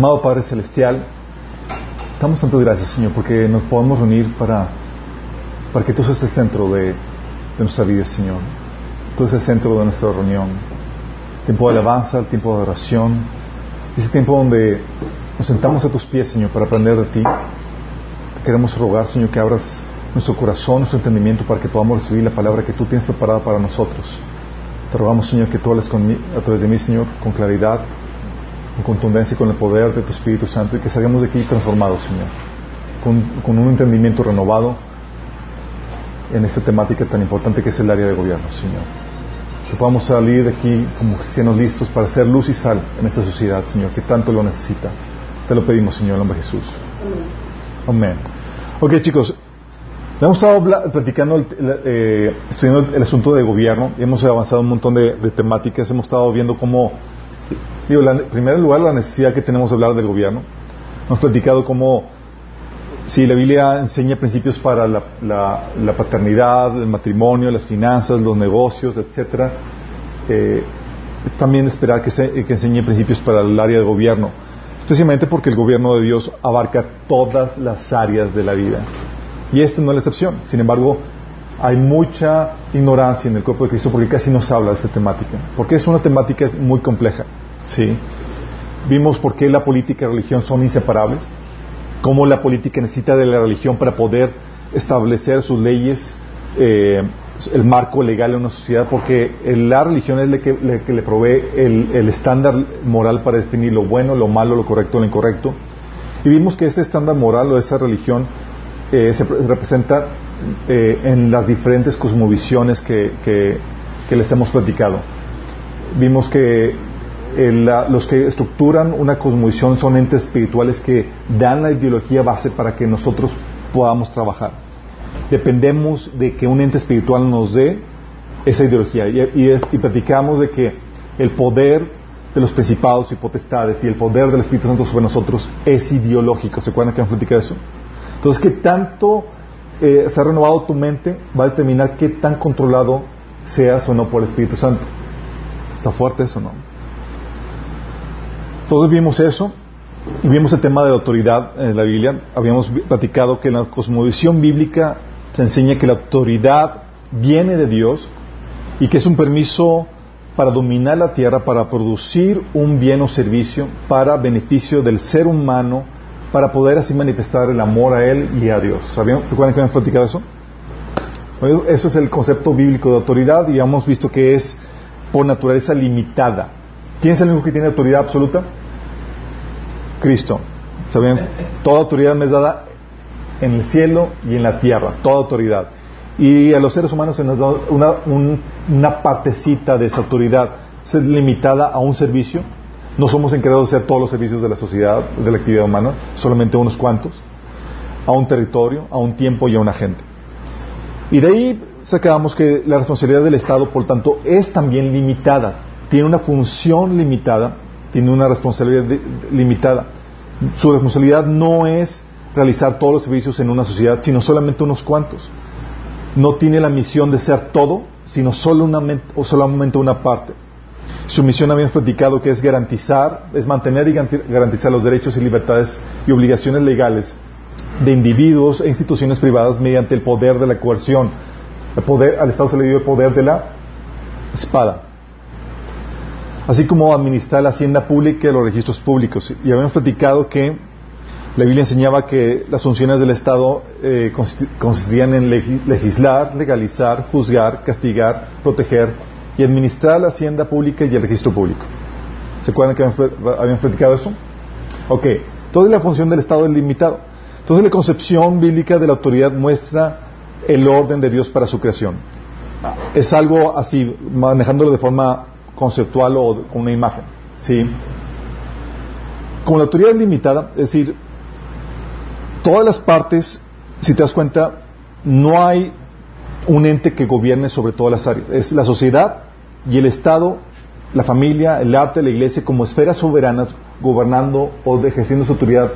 Amado Padre Celestial, damos tantas gracias, Señor, porque nos podemos reunir para, para que tú seas el centro de, nuestra vida, Señor. Tú eres el centro de nuestra reunión. Tiempo de alabanza, tiempo de oración, ese tiempo donde nos sentamos a tus pies, Señor, para aprender de ti. Te queremos rogar, Señor, que abras nuestro corazón, nuestro entendimiento, para que podamos recibir la palabra que tú tienes preparada para nosotros. Te rogamos, Señor, que tú hables a través de mí, Señor, con claridad, con contundencia con el poder de tu Espíritu Santo y que salgamos de aquí transformados, Señor, con, con un entendimiento renovado en esta temática tan importante que es el área de gobierno, Señor. Que podamos salir de aquí como cristianos listos para ser luz y sal en esta sociedad, Señor, que tanto lo necesita. Te lo pedimos, Señor, en el nombre de Jesús. Amén. Ok, chicos, hemos estado platicando, eh, estudiando el, el asunto de gobierno hemos avanzado un montón de, de temáticas. Hemos estado viendo cómo Digo, en primer lugar, la necesidad que tenemos de hablar del gobierno. Hemos platicado cómo, si la Biblia enseña principios para la, paternidad, el matrimonio, las finanzas, los negocios, etcétera, eh, también esperar que, se- que enseñe principios para el área de gobierno, especialmente porque el gobierno de Dios abarca todas las áreas de la vida. Y esta no es la excepción. Sin embargo, hay mucha ignorancia en el cuerpo de Cristo porque casi no se habla de esta temática. Porque es una temática muy compleja. ¿Sí? Vimos por qué la política y la religión son inseparables, cómo la política necesita de la religión para poder establecer sus leyes, eh, el marco legal en una sociedad, porque la religión es la que, le provee el, estándar moral para definir lo bueno, lo malo, lo correcto, lo incorrecto. Y vimos que ese estándar moral o esa religión eh, se pre- representa eh, en las diferentes cosmovisiones que- que les hemos platicado. Vimos que los que estructuran una cosmovisión son entes espirituales que dan la ideología base para que nosotros podamos trabajar. Dependemos de que un ente espiritual nos dé esa ideología. Y, y es- y platicamos de que el poder de los principados y potestades y el poder del Espíritu Santo sobre nosotros es ideológico. ¿Se acuerdan que hemos platicado eso? Entonces, ¿qué tanto eh, se ha renovado tu mente va a determinar qué tan controlado seas o no por el Espíritu Santo? ¿Está fuerte eso no? Todos vimos eso y vimos el tema de la autoridad en la Biblia. Habíamos platicado que en la cosmovisión bíblica se enseña que la autoridad viene de Dios y que es un permiso para dominar la tierra, para producir un bien o servicio para beneficio del ser humano, para poder así manifestar el amor a Él y a Dios. ¿Sabían? ¿Se acuerdan que habíamos platicado eso? Bueno, Eso es el concepto bíblico de autoridad y hemos visto que es por naturaleza limitada. ¿Quién es el único que tiene autoridad absoluta? Cristo. ¿Sabían? Toda autoridad me es dada en el cielo y en la tierra, toda autoridad. Y a los seres humanos se nos da una, un- una partecita de esa autoridad, es limitada a un servicio. No somos encargados de hacer todos los servicios de la sociedad, de la actividad humana, solamente unos cuantos, a un territorio, a un tiempo y a una gente. Y de ahí sacamos que la responsabilidad del Estado, por tanto, es también limitada. Tiene una función limitada, tiene una responsabilidad limitada. Su responsabilidad no es realizar todos los servicios en una sociedad, sino solamente unos cuantos. no tiene la misión de ser todo, sino solo una, o solamente una parte. Su misión habíamos platicado que es garantizar, es mantener y garantizar los derechos y libertades y obligaciones legales de individuos e instituciones privadas mediante el poder de la coerción. El poder, al Estado se le dio el poder de la espada. Así como administrar la hacienda pública y los registros públicos. Y habíamos platicado que la Biblia enseñaba que las funciones del Estado eh, consistían en legislar, legalizar, juzgar, castigar, proteger y administrar la hacienda pública y el registro público. ¿Se acuerdan que habíamos platicado eso? Ok, toda la función del Estado es limitado. Entonces la concepción bíblica de la autoridad muestra el orden de Dios para su creación. Es algo así, manejándolo de forma conceptual o con una imagen. ¿sí? Como la autoridad es limitada, es decir, todas las partes, si te das cuenta, no hay un ente que gobierne sobre todas las áreas. Es la sociedad y el Estado, la familia, el arte, la iglesia, como esferas soberanas, gobernando o ejerciendo su autoridad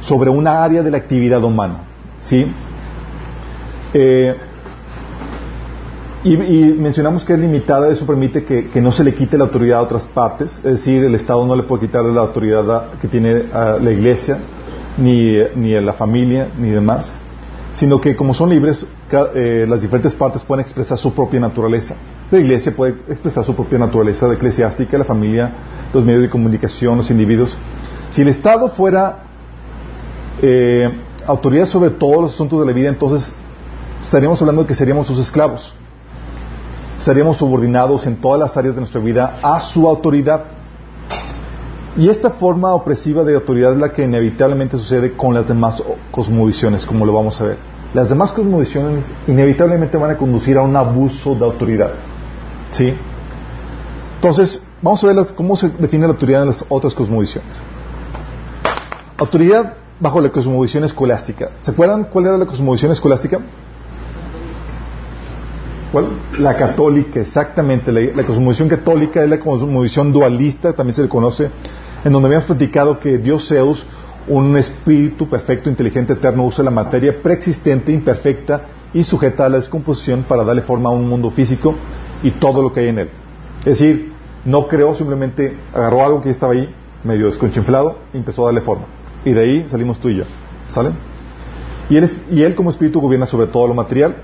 sobre una área de la actividad humana. ¿sí? Eh, y, mencionamos que es limitada, eso permite que, no se le quite la autoridad a otras partes, es decir, el Estado no le puede quitar la autoridad que tiene a la Iglesia, ni, ni a la familia, ni demás, sino que como son libres, eh, las diferentes partes pueden expresar su propia naturaleza. La Iglesia puede expresar su propia naturaleza eclesiástica, la familia, los medios de comunicación, los individuos. Si el Estado fuera eh, autoridad sobre todos los asuntos de la vida, entonces estaríamos hablando de que seríamos sus esclavos. Estaríamos subordinados en todas las áreas de nuestra vida a su autoridad. Y esta forma opresiva de autoridad es la que inevitablemente sucede con las demás cosmovisiones, como lo vamos a ver. Las demás cosmovisiones inevitablemente van a conducir a un abuso de autoridad. ¿Sí? Entonces, vamos a ver cómo se define la autoridad en las otras cosmovisiones. Autoridad bajo la cosmovisión escolástica. ¿Se acuerdan cuál era la cosmovisión escolástica? ¿Cuál? La católica, exactamente. La, cosmovisión católica es la cosmovisión dualista, también se le conoce, en donde habíamos platicado que Dios Zeus, un espíritu perfecto, inteligente, eterno, usa la materia preexistente, imperfecta y sujeta a la descomposición para darle forma a un mundo físico y todo lo que hay en él. Es decir, no creó, simplemente agarró algo que estaba ahí, medio desconchinflado, y empezó a darle forma. Y de ahí salimos tú y yo. ¿Sale? Y él, y él como espíritu gobierna sobre todo lo material.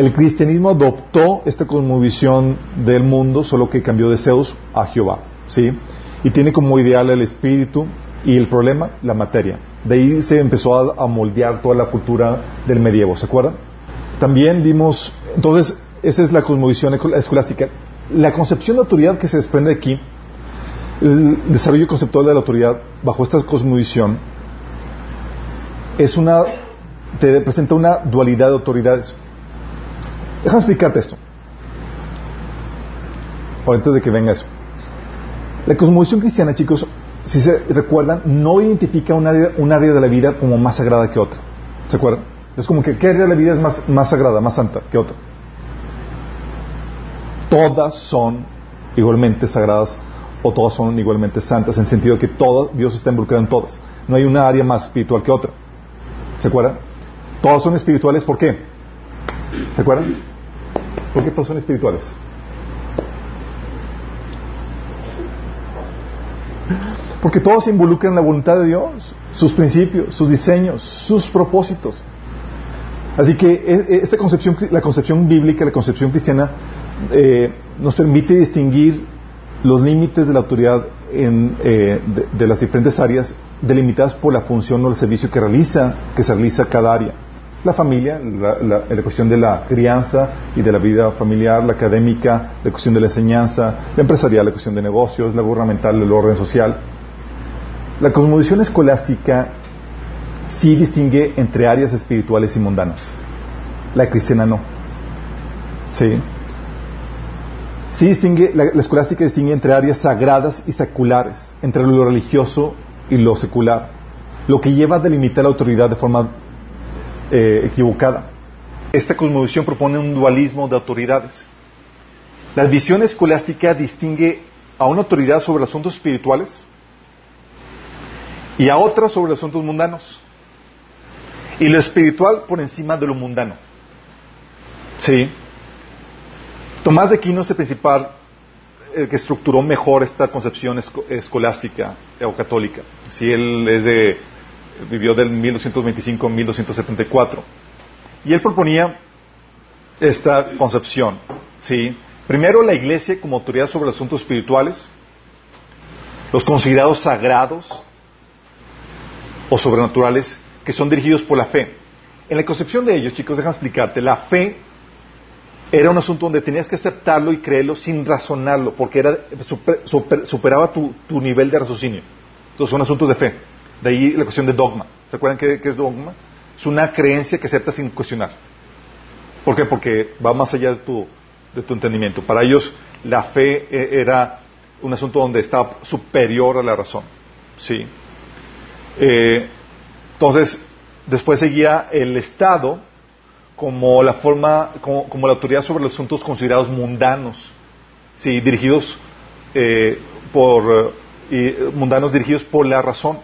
El cristianismo adoptó esta cosmovisión del mundo, solo que cambió de Zeus a Jehová. ¿Sí? Y tiene como ideal el espíritu y el problema, la materia. De ahí se empezó a, moldear toda la cultura del medievo, ¿se acuerdan? También vimos, entonces, esa es la cosmovisión escolástica. La concepción de autoridad que se desprende aquí, el desarrollo conceptual de la autoridad bajo esta cosmovisión, es una, te presenta una dualidad de autoridades. Déjame explicarte esto. antes de que venga eso. La cosmovisión cristiana, chicos, si se recuerdan, no identifica un área, un área de la vida como más sagrada que otra. ¿Se acuerdan? Es como que ¿qué área de la vida es más, más sagrada, más santa que otra? Todas son igualmente sagradas o todas son igualmente santas, en el sentido de que todo, Dios está involucrado en todas. No hay una área más espiritual que otra. ¿Se acuerdan? Todas son espirituales, ¿por qué? ¿Se acuerdan? ¿Por qué todas son espirituales? Porque todos involucran la voluntad de Dios, sus principios, sus diseños, sus propósitos. Así que e, e, esta concepción, la concepción bíblica, la concepción cristiana, eh, nos permite distinguir los límites de la autoridad en, eh, de, las diferentes áreas delimitadas por la función o el servicio que realiza, que se realiza cada área. La familia, la, la, cuestión de la crianza y de la vida familiar, la académica, la cuestión de la enseñanza, la empresarial, la cuestión de negocios, la gubernamental, el orden social. La cosmovisión escolástica sí distingue entre áreas espirituales y mundanas. La cristiana no. ¿Sí? Sí distingue, la, escolástica distingue entre áreas sagradas y seculares, entre lo religioso y lo secular, lo que lleva a delimitar la autoridad de forma eh, equivocada. Esta cosmovisión propone un dualismo de autoridades. La visión escolástica distingue a una autoridad sobre asuntos espirituales y a otra sobre asuntos mundanos. Y lo espiritual por encima de lo mundano. Sí. Tomás de Aquino es el principal el que estructuró mejor esta concepción esco- escolástica o católica. Sí, él es de, vivió del 1225 a 1274. Y él proponía esta concepción. ¿sí? Primero, la iglesia como autoridad sobre asuntos espirituales, los considerados sagrados o sobrenaturales que son dirigidos por la fe. En la concepción de ellos, chicos, déjame explicarte, la fe era un asunto donde tenías que aceptarlo y creerlo sin razonarlo, porque era, super- superaba tu, tu nivel de raciocinio. Entonces son asuntos de fe. De ahí la cuestión de dogma. ¿Se acuerdan qué, qué es dogma? Es una creencia que aceptas sin cuestionar. ¿Por qué? Porque va más allá de tu, de tu entendimiento. Para ellos la fe eh, era un asunto donde estaba superior a la razón. ¿Sí? Eh, entonces, después seguía el Estado como la forma, como, como la autoridad sobre los asuntos considerados mundanos, sí, dirigidos eh, por mundanos dirigidos por la razón.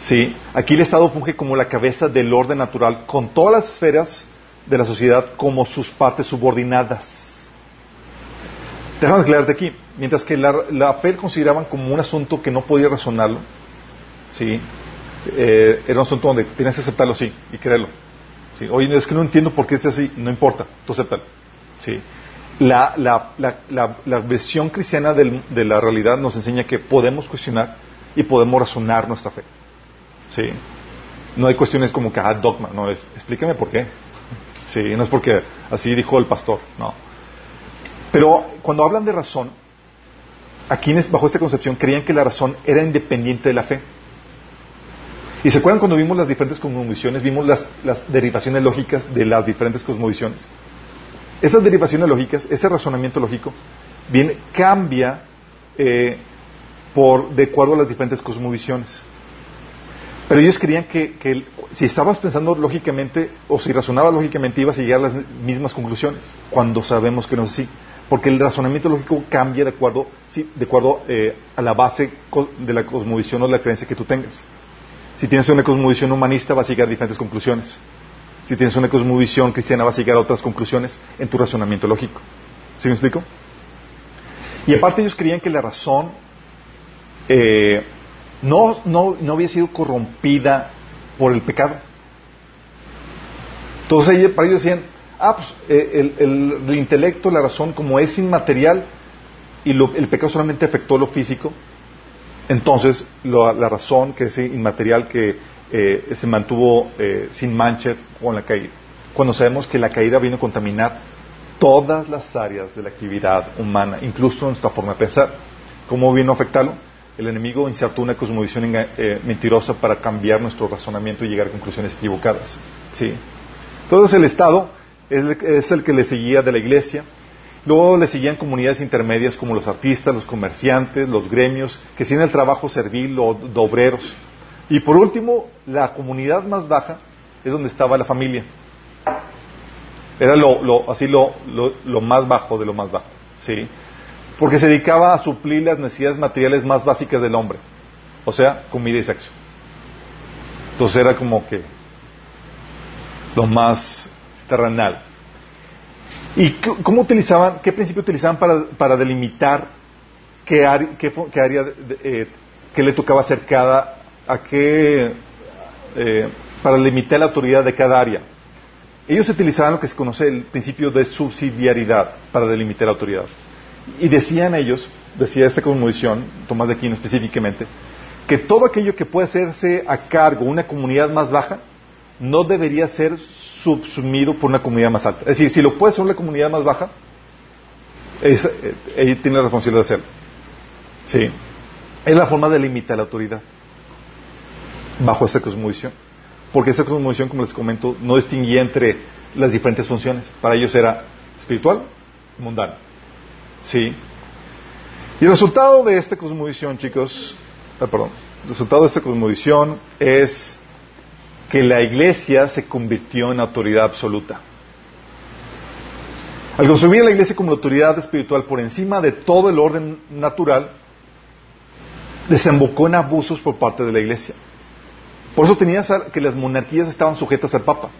Sí, aquí el Estado funge como la cabeza del orden natural, con todas las esferas de la sociedad como sus partes subordinadas. Déjame aclararte aquí, mientras que la, la fe consideraban como un asunto que no podía razonarlo, sí, eh, era un asunto donde tienes que aceptarlo sí y creerlo. Sí, Oye, es que no entiendo por qué es así, no importa, tú acéptalo. Sí. La, la, la, versión cristiana del- de la realidad nos enseña que podemos cuestionar y podemos razonar nuestra fe. Sí. No hay cuestiones como que, ah, dogma, no es, explícame por qué. Sí, no es porque así dijo el pastor, no. Pero cuando hablan de razón, aquí en es- bajo esta concepción creían que la razón era independiente de la fe. ¿Y se acuerdan cuando vimos las diferentes cosmovisiones? Vimos las, las derivaciones lógicas de las diferentes cosmovisiones. Esas derivaciones lógicas, ese razonamiento lógico, viene, cambia eh, por, de acuerdo a las diferentes cosmovisiones. Pero ellos creían que, si estabas pensando lógicamente o si razonabas lógicamente ibas a llegar a las mismas conclusiones, cuando sabemos que no es así. Porque el razonamiento lógico cambia de acuerdo, de eh, a la base de la cosmovisión o de la creencia que tú tengas. Si tienes una cosmovisión humanista vas a llegar a diferentes conclusiones. Si tienes una cosmovisión cristiana vas a llegar a otras conclusiones en tu razonamiento lógico. ¿Sí me explico? Y aparte ellos creían que la razón eh, no, no, no había sido corrompida por el pecado. Entonces para ellos decían, ah, pues eh, el, el- el intelecto, la razón, como es inmaterial y lo- el pecado solamente afectó lo físico, entonces lo- la razón que es inmaterial que eh, se mantuvo eh, sin mancha con la caída. Cuando sabemos que la caída vino a contaminar todas las áreas de la actividad humana, incluso nuestra forma de pensar. ¿Cómo vino a afectarlo? El enemigo insertó una cosmovisión eh, mentirosa para cambiar nuestro razonamiento y llegar a conclusiones equivocadas. ¿sí? Entonces el Estado es el, que le seguía de la Iglesia. Luego le seguían comunidades intermedias como los artistas, los comerciantes, los gremios, que hacían el trabajo servil o de obreros. Y por último, la comunidad más baja es donde estaba la familia. Era lo, lo- así lo, lo- lo más bajo de lo más bajo. ¿sí? Porque se dedicaba a suplir las necesidades materiales más básicas del hombre. O sea, comida y sexo. Entonces era como que lo más terrenal. ¿Y cómo utilizaban, qué principio utilizaban para, delimitar qué, qué qué área, de- de- eh, qué le tocaba hacer cada, a qué, eh, para limitar la autoridad de cada área? Ellos utilizaban lo que se conoce el principio de subsidiariedad para delimitar la autoridad. Y decían ellos, decía esta cosmovisión, Tomás de Aquino específicamente, que todo aquello que puede hacerse a cargo una comunidad más baja no debería ser subsumido por una comunidad más alta. Es decir, si lo puede hacer una comunidad más baja, es, eh, ella tiene la responsabilidad de hacerlo. Sí. Es la forma de limitar la autoridad bajo esa cosmovisión. Porque esa cosmovisión, como les comento, no distinguía entre las diferentes funciones. Para ellos era espiritual y mundano. Sí. Y el resultado de esta cosmovisión, chicos, ah, perdón, el resultado de esta cosmovisión es que la iglesia se convirtió en autoridad absoluta. Al consumir la iglesia como autoridad espiritual por encima de todo el orden natural, desembocó en abusos por parte de la iglesia. Por eso tenías que las monarquías estaban sujetas al Papa.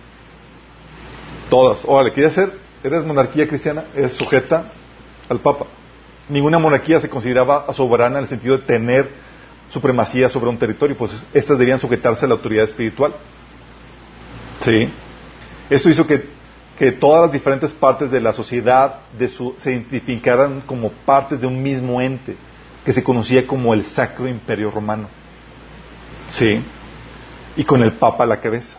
Todas. Órale, ¿quieres ser? ¿Eres monarquía cristiana? Es sujeta al Papa. Ninguna monarquía se consideraba soberana en el sentido de tener supremacía sobre un territorio, pues estas debían sujetarse a la autoridad espiritual. ¿Sí? Esto hizo que, que todas las diferentes partes de la sociedad de su, se identificaran como partes de un mismo ente, que se conocía como el Sacro Imperio Romano. ¿Sí? Y con el Papa a la cabeza.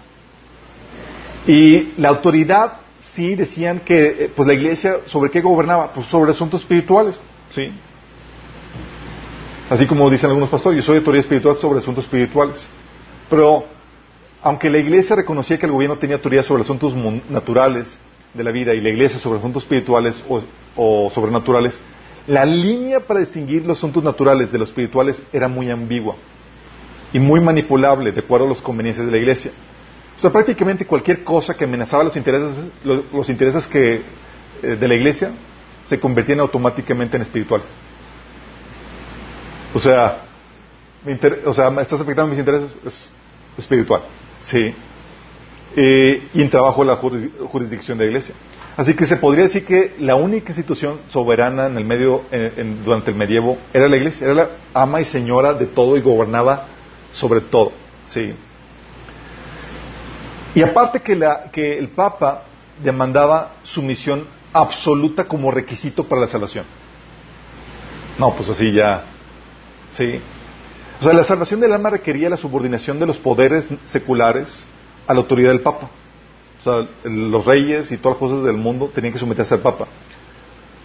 Y la autoridad, sí, decían que eh, pues la iglesia, ¿sobre qué gobernaba? Pues sobre asuntos espirituales. ¿Sí? Así como dicen algunos pastores, yo soy autoridad espiritual sobre asuntos espirituales. Pero, aunque la iglesia reconocía que el gobierno tenía autoridad sobre asuntos naturales de la vida y la iglesia sobre asuntos espirituales o, sobrenaturales, la línea para distinguir los asuntos naturales de los espirituales era muy ambigua y muy manipulable de acuerdo a las conveniencias de la iglesia. O sea, prácticamente cualquier cosa que amenazaba los intereses, los, intereses que, eh, de la iglesia se convertían automáticamente en espirituales. O sea, o sea, estás afectando mis intereses es espiritual. Sí. Eh, y en trabajo la jurisdicción de la iglesia. Así que se podría decir que la única institución soberana en el medio, durante el medievo era la iglesia, era la ama y señora de todo y gobernaba sobre todo. Sí. Y aparte que, la, que el Papa demandaba sumisión absoluta como requisito para la salvación. No, pues así ya ¿Sí? O sea, la salvación del alma requería la subordinación de los poderes seculares a la autoridad del Papa. O sea, los reyes y todas las cosas del mundo tenían que someterse al Papa.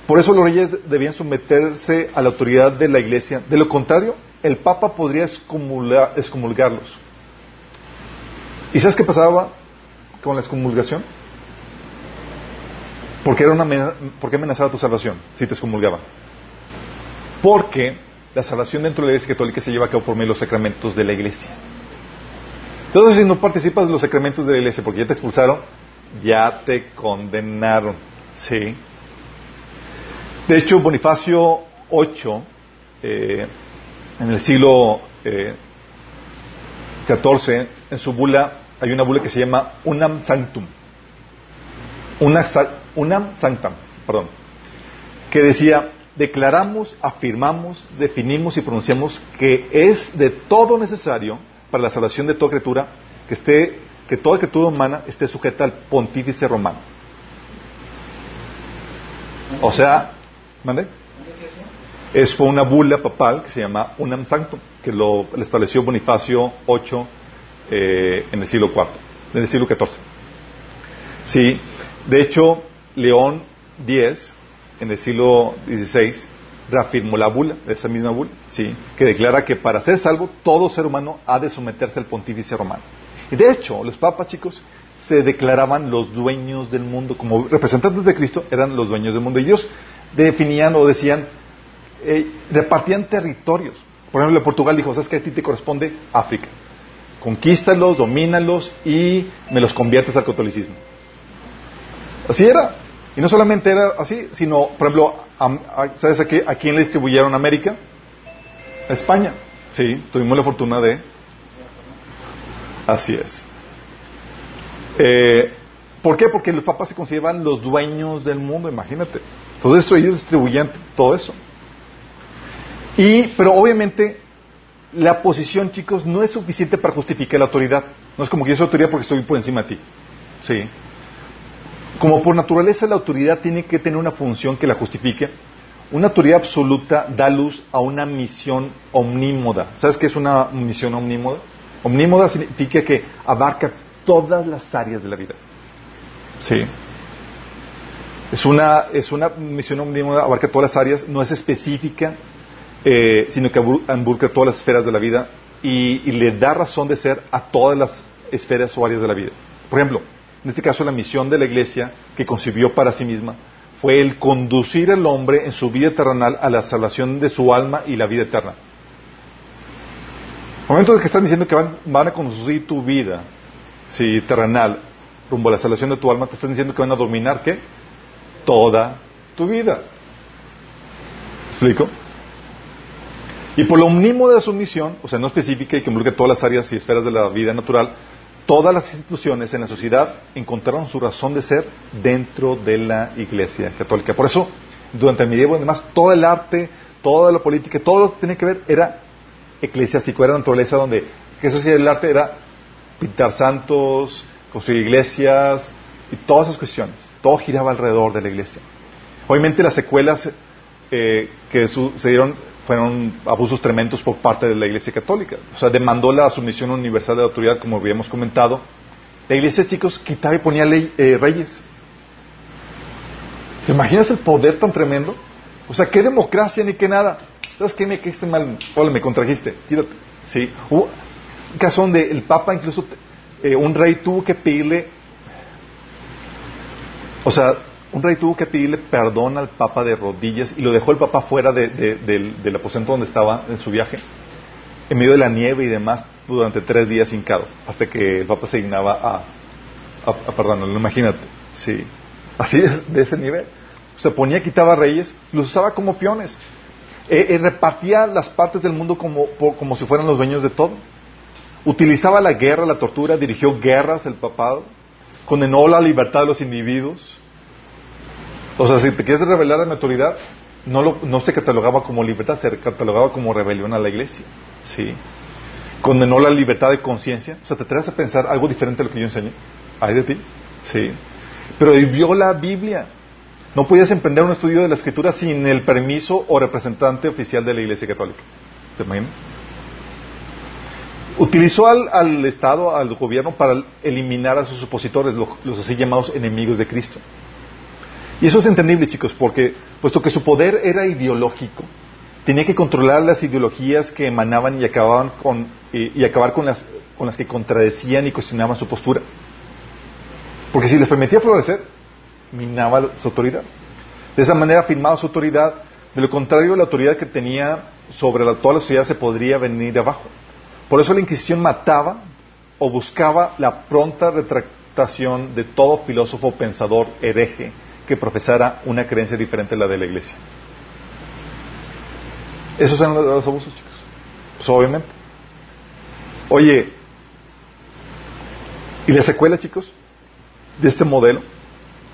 Por eso los reyes debían someterse a la autoridad de la Iglesia. De lo contrario, el Papa podría excomulgarlos. ¿Y sabes qué pasaba con la excomulgación? Porque era una ¿Por qué amenazaba tu salvación si te excomulgaban? Porque la salvación dentro de la Iglesia Católica se lleva a cabo por medio de los sacramentos de la Iglesia. Entonces, si no participas de los sacramentos de la Iglesia porque ya te expulsaron, ya te condenaron. Sí. De hecho, Bonifacio VIII, eh, en el siglo XIV, eh, en su bula, hay una bula que se llama Unam Sanctum. unam Sanctam, perdón. Que decía, declaramos, afirmamos, definimos y pronunciamos que es de todo necesario para la salvación de toda criatura que esté que toda criatura humana esté sujeta al pontífice romano. O sea, ¿mande? Es una bula papal que se llama Unam Sanctum, que lo, estableció Bonifacio VIII eh, en el siglo IV, en el siglo XIV. Sí, de hecho, León X en el siglo XVI, reafirmó la bula, esa misma bula, ¿sí? que declara que para ser salvo todo ser humano ha de someterse al pontífice romano. Y de hecho, los papas, chicos, se declaraban los dueños del mundo, como representantes de Cristo eran los dueños del mundo. Ellos definían o decían, eh, repartían territorios. Por ejemplo, Portugal dijo, ¿sabes que a ti te corresponde África? Conquístalos, domínalos y me los conviertes al catolicismo. Así era. Y no solamente era así, sino, por ejemplo, ¿sabes a, a quién le distribuyeron América? A España. Sí, tuvimos la fortuna de... Así es. Eh, ¿Por qué? Porque los papas se consideraban los dueños del mundo, imagínate. Entonces ellos distribuían todo eso. Y, pero obviamente, la posición, chicos, no es suficiente para justificar la autoridad. No es como que yo soy autoridad porque estoy por encima de ti. Sí. Como por naturaleza la autoridad tiene que tener una función que la justifique, una autoridad absoluta da luz a una misión omnímoda. ¿Sabes qué es una misión omnímoda? Omnímoda significa que abarca todas las áreas de la vida. Sí. Es una, es una misión omnímoda, abarca todas las áreas, no es específica, eh, sino que involucra todas las esferas de la vida y le da razón de ser a todas las esferas o áreas de la vida. Por ejemplo, en este caso la misión de la iglesia que concibió para sí misma, fue el conducir al hombre en su vida terrenal a la salvación de su alma y la vida eterna. En momento de que están diciendo que van, a conducir tu vida si terrenal rumbo a la salvación de tu alma, te están diciendo que van a dominar ¿qué? Toda tu vida. ¿Explico? Y por lo mínimo de su misión, o sea, no específica y que involucre todas las áreas y esferas de la vida natural, todas las instituciones en la sociedad encontraron su razón de ser dentro de la Iglesia Católica. Por eso, durante el medievo, además, todo el arte, toda la política, todo lo que tenía que ver era eclesiástico, era naturaleza donde, eso sí, el arte era pintar santos, construir iglesias y todas esas cuestiones. Todo giraba alrededor de la iglesia. Obviamente las secuelas eh, que sucedieron fueron abusos tremendos por parte de la Iglesia Católica. O sea, demandó la sumisión universal de autoridad, como habíamos comentado. La Iglesia, chicos, quitaba y ponía ley, eh, reyes. ¿Te imaginas el poder tan tremendo? O sea, qué democracia ni qué nada. ¿Sabes qué me quedaste mal? Hola, me contrajiste. Quítate. Sí. Hubo un caso donde el Papa, incluso eh, un rey tuvo que pedirle. O sea, un rey tuvo que pedirle perdón al Papa de rodillas y lo dejó el Papa fuera del, aposento donde estaba en su viaje, en medio de la nieve y demás, durante tres días hincado, hasta que el Papa se dignaba a, a, perdonarlo. Imagínate, sí. Así es, de ese nivel. Se ponía, quitaba reyes, los usaba como peones. Eh, eh, repartía las partes del mundo como, como si fueran los dueños de todo. Utilizaba la guerra, la tortura, dirigió guerras el papado, condenó la libertad de los individuos, o sea, si te quieres revelar mi autoridad, no, lo, no se catalogaba como libertad, se catalogaba como rebelión a la iglesia. ¿Sí? Condenó la libertad de conciencia. O sea, te traes a pensar algo diferente a lo que yo enseñé. Hay de ti. Sí. Pero vivió la Biblia. No podías emprender un estudio de la escritura sin el permiso o representante oficial de la Iglesia Católica. ¿Te imaginas? Utilizó al, al Estado, al gobierno, para eliminar a sus opositores, los, los así llamados enemigos de Cristo. Y eso es entendible, chicos, porque puesto que su poder era ideológico, tenía que controlar las ideologías que emanaban y acababan con y, acabar con las con las que contradecían y cuestionaban su postura. Porque si les permitía florecer, minaba su autoridad. De esa manera afirmaba su autoridad, de lo contrario la autoridad que tenía sobre la, toda la sociedad se podría venir abajo. Por eso la Inquisición mataba o buscaba la pronta retractación de todo filósofo pensador hereje que profesara una creencia diferente a la de la iglesia. Esos son los abusos, chicos. Pues obviamente. Oye, y las secuelas, chicos, de este modelo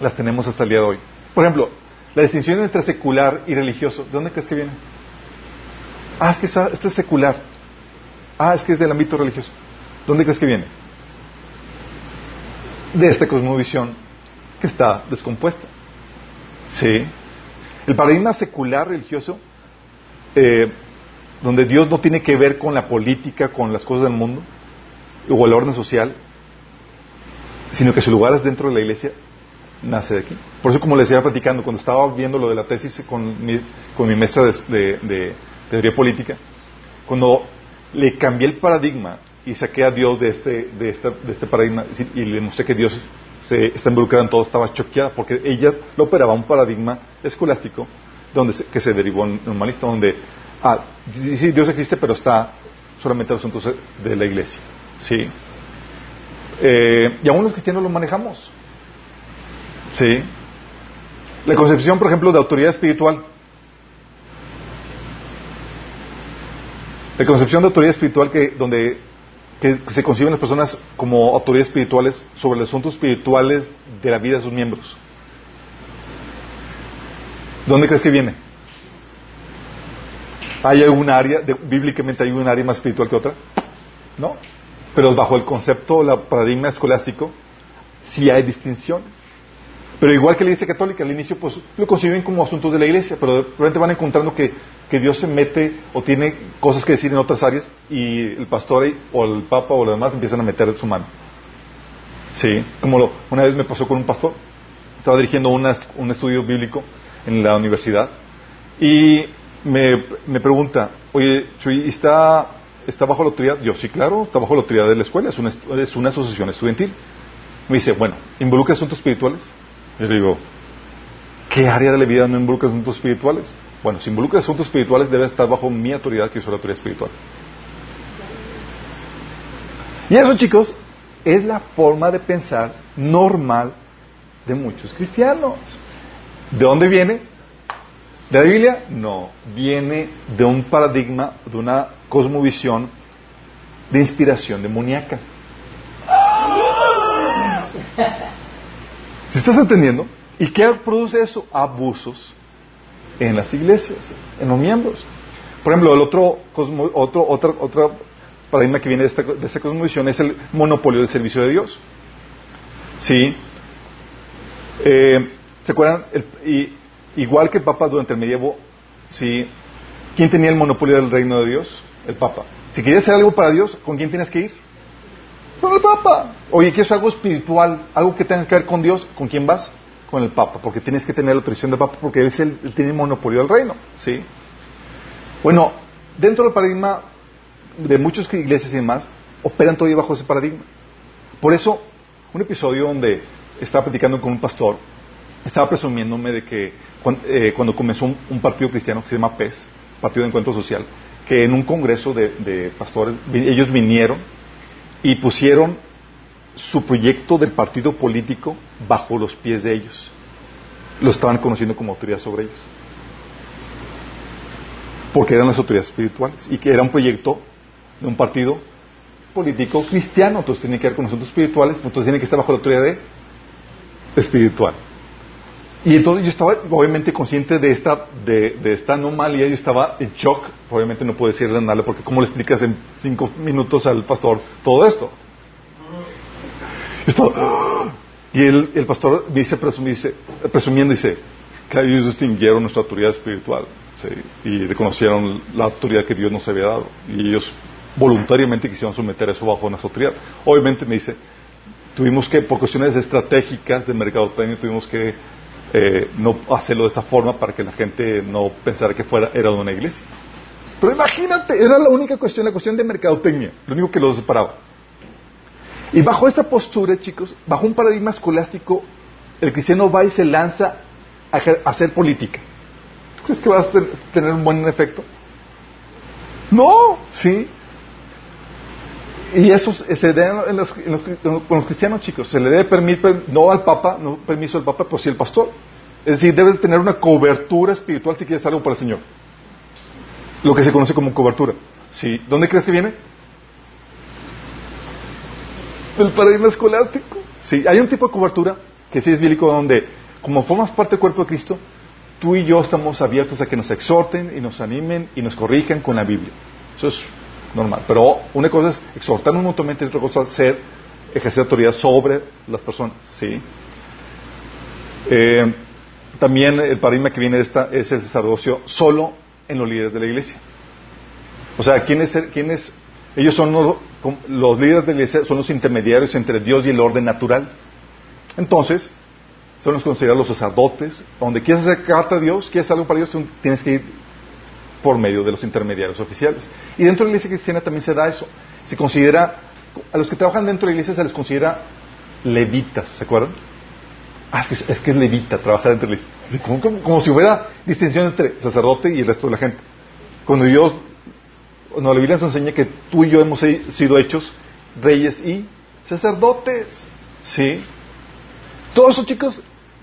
las tenemos hasta el día de hoy. Por ejemplo, la distinción entre secular y religioso, ¿de dónde crees que viene? Ah, es que esto es secular. Ah, es que es del ámbito religioso. ¿Dónde crees que viene? De esta cosmovisión que está descompuesta. Sí. El paradigma secular religioso, eh, donde Dios no tiene que ver con la política, con las cosas del mundo, o el orden social, sino que su lugar es dentro de la iglesia, nace de aquí. Por eso, como les decía platicando, cuando estaba viendo lo de la tesis con mi, con mi maestra de, teoría política, cuando le cambié el paradigma y saqué a Dios de este, de de este paradigma y le mostré que Dios se está involucrada en todo, estaba choqueada porque ella lo operaba un paradigma escolástico donde que se derivó en normalista, donde ah, sí, Dios existe, pero está solamente los asuntos de la iglesia. ¿sí? Eh, y aún los cristianos lo manejamos. ¿sí? La concepción, por ejemplo, de autoridad espiritual. La concepción de autoridad espiritual que donde que se conciben las personas como autoridades espirituales sobre los asuntos espirituales de la vida de sus miembros. ¿Dónde crees que viene? ¿Hay alguna área, bíblicamente hay un área más espiritual que otra? No. Pero bajo el concepto, el paradigma escolástico, sí hay distinciones. Pero igual que la Iglesia Católica, al inicio pues lo conciben como asuntos de la Iglesia, pero de repente van encontrando que que Dios se mete o tiene cosas que decir en otras áreas y el pastor o el papa o los demás empiezan a meter su mano. Sí, como lo, una vez me pasó con un pastor, estaba dirigiendo un estudio bíblico en la universidad y me, pregunta, oye, Chuy, ¿está, ¿está bajo la autoridad? Yo, sí, claro, está bajo la autoridad de la escuela, es una, es una asociación estudiantil. Me dice, bueno, ¿involucra asuntos espirituales? Yo le digo, ¿qué área de la vida no involucra asuntos espirituales? Bueno, si involucra asuntos espirituales, debe estar bajo mi autoridad, que es la autoridad espiritual. Y eso, chicos, es la forma de pensar normal de muchos cristianos. ¿De dónde viene? ¿De la Biblia? No, viene de un paradigma, de una cosmovisión de inspiración demoníaca. ¿Se estás entendiendo? ¿Y qué produce eso? Abusos, en las iglesias, en los miembros. Por ejemplo, el otro, otro, otra, otra paradigma que viene de esta, de esta cosmovisión es el monopolio del servicio de Dios. ¿Sí? Eh, ¿Se acuerdan? y, igual que el Papa durante el medievo, ¿sí? ¿quién tenía el monopolio del reino de Dios? El Papa. Si querías hacer algo para Dios, ¿con quién tienes que ir? Con el Papa. Oye, ¿quieres algo espiritual? Algo que tenga que ver con Dios? ¿Con quién vas? Con el Papa. Porque tienes que tener la autorización del Papa porque él, es el, tiene el monopolio del reino. ¿Sí? Bueno, dentro del paradigma de muchas iglesias y demás, operan todavía bajo ese paradigma. Por eso, un episodio donde estaba platicando con un pastor, estaba presumiéndome de que eh, cuando, comenzó un, partido cristiano que se llama PES, Partido de Encuentro Social, que en un congreso de, pastores, ellos vinieron y pusieron su proyecto del partido político bajo los pies de ellos. Lo estaban conociendo como autoridad sobre ellos. Porque eran las autoridades espirituales y que era un proyecto de un partido político cristiano, entonces tiene que ver con asuntos espirituales, entonces tiene que estar bajo la autoridad de espiritual. Y entonces yo estaba obviamente consciente de esta, de, esta anomalía, yo estaba en shock, obviamente no puedo decirle nada porque ¿cómo le explicas en cinco minutos al pastor todo esto? y el, el pastor me dice, presumiendo, dice, que ellos distinguieron nuestra autoridad espiritual y reconocieron la autoridad que Dios nos había dado. Y ellos voluntariamente quisieron someter eso bajo nuestra autoridad. Obviamente me dice, tuvimos que, por cuestiones estratégicas de mercadotecnia, tuvimos que eh, no hacerlo de esa forma para que la gente no pensara que fuera, era una iglesia. Pero imagínate, era la única cuestión, la cuestión de mercadotecnia, lo único que los separaba. Y bajo esta postura, chicos, bajo un paradigma escolástico, el cristiano va y se lanza a hacer política. ¿Tú crees que vas a tener un buen efecto? No, sí. Y eso se debe en los, los, cristianos, chicos. Se le debe permitir, no al Papa, no permiso al Papa, pero sí al pastor. Es decir, debes tener una cobertura espiritual si quieres algo para el Señor. Lo que se conoce como cobertura. ¿Sí? ¿Dónde crees que viene? Del paradigma escolástico. Sí, hay un tipo de cobertura que sí es bíblico donde, como formas parte del cuerpo de Cristo, tú y yo estamos abiertos a que nos exhorten y nos animen y nos corrijan con la Biblia. Eso es normal. Pero una cosa es exhortarnos mutuamente y otra cosa es ser, ejercer autoridad sobre las personas. ¿sí? Eh, también el paradigma que viene de esta es el sacerdocio solo en los líderes de la iglesia. O sea, ¿quiénes, quiénes ellos son los, los líderes de la iglesia, son los intermediarios entre Dios y el orden natural. Entonces, son los considerados los sacerdotes. Donde quieres acercarte a Dios, quieres algo para Dios, tienes que ir por medio de los intermediarios oficiales. Y dentro de la iglesia cristiana también se da eso. Se considera, a los que trabajan dentro de la iglesia se les considera levitas, ¿se acuerdan? Ah, es que es, levita, trabajar dentro de la iglesia. Como, si hubiera distinción entre sacerdote y el resto de la gente. Cuando Dios, cuando la Biblia nos enseña que tú y yo hemos sido hechos reyes y sacerdotes. ¿Sí? Todos esos chicos,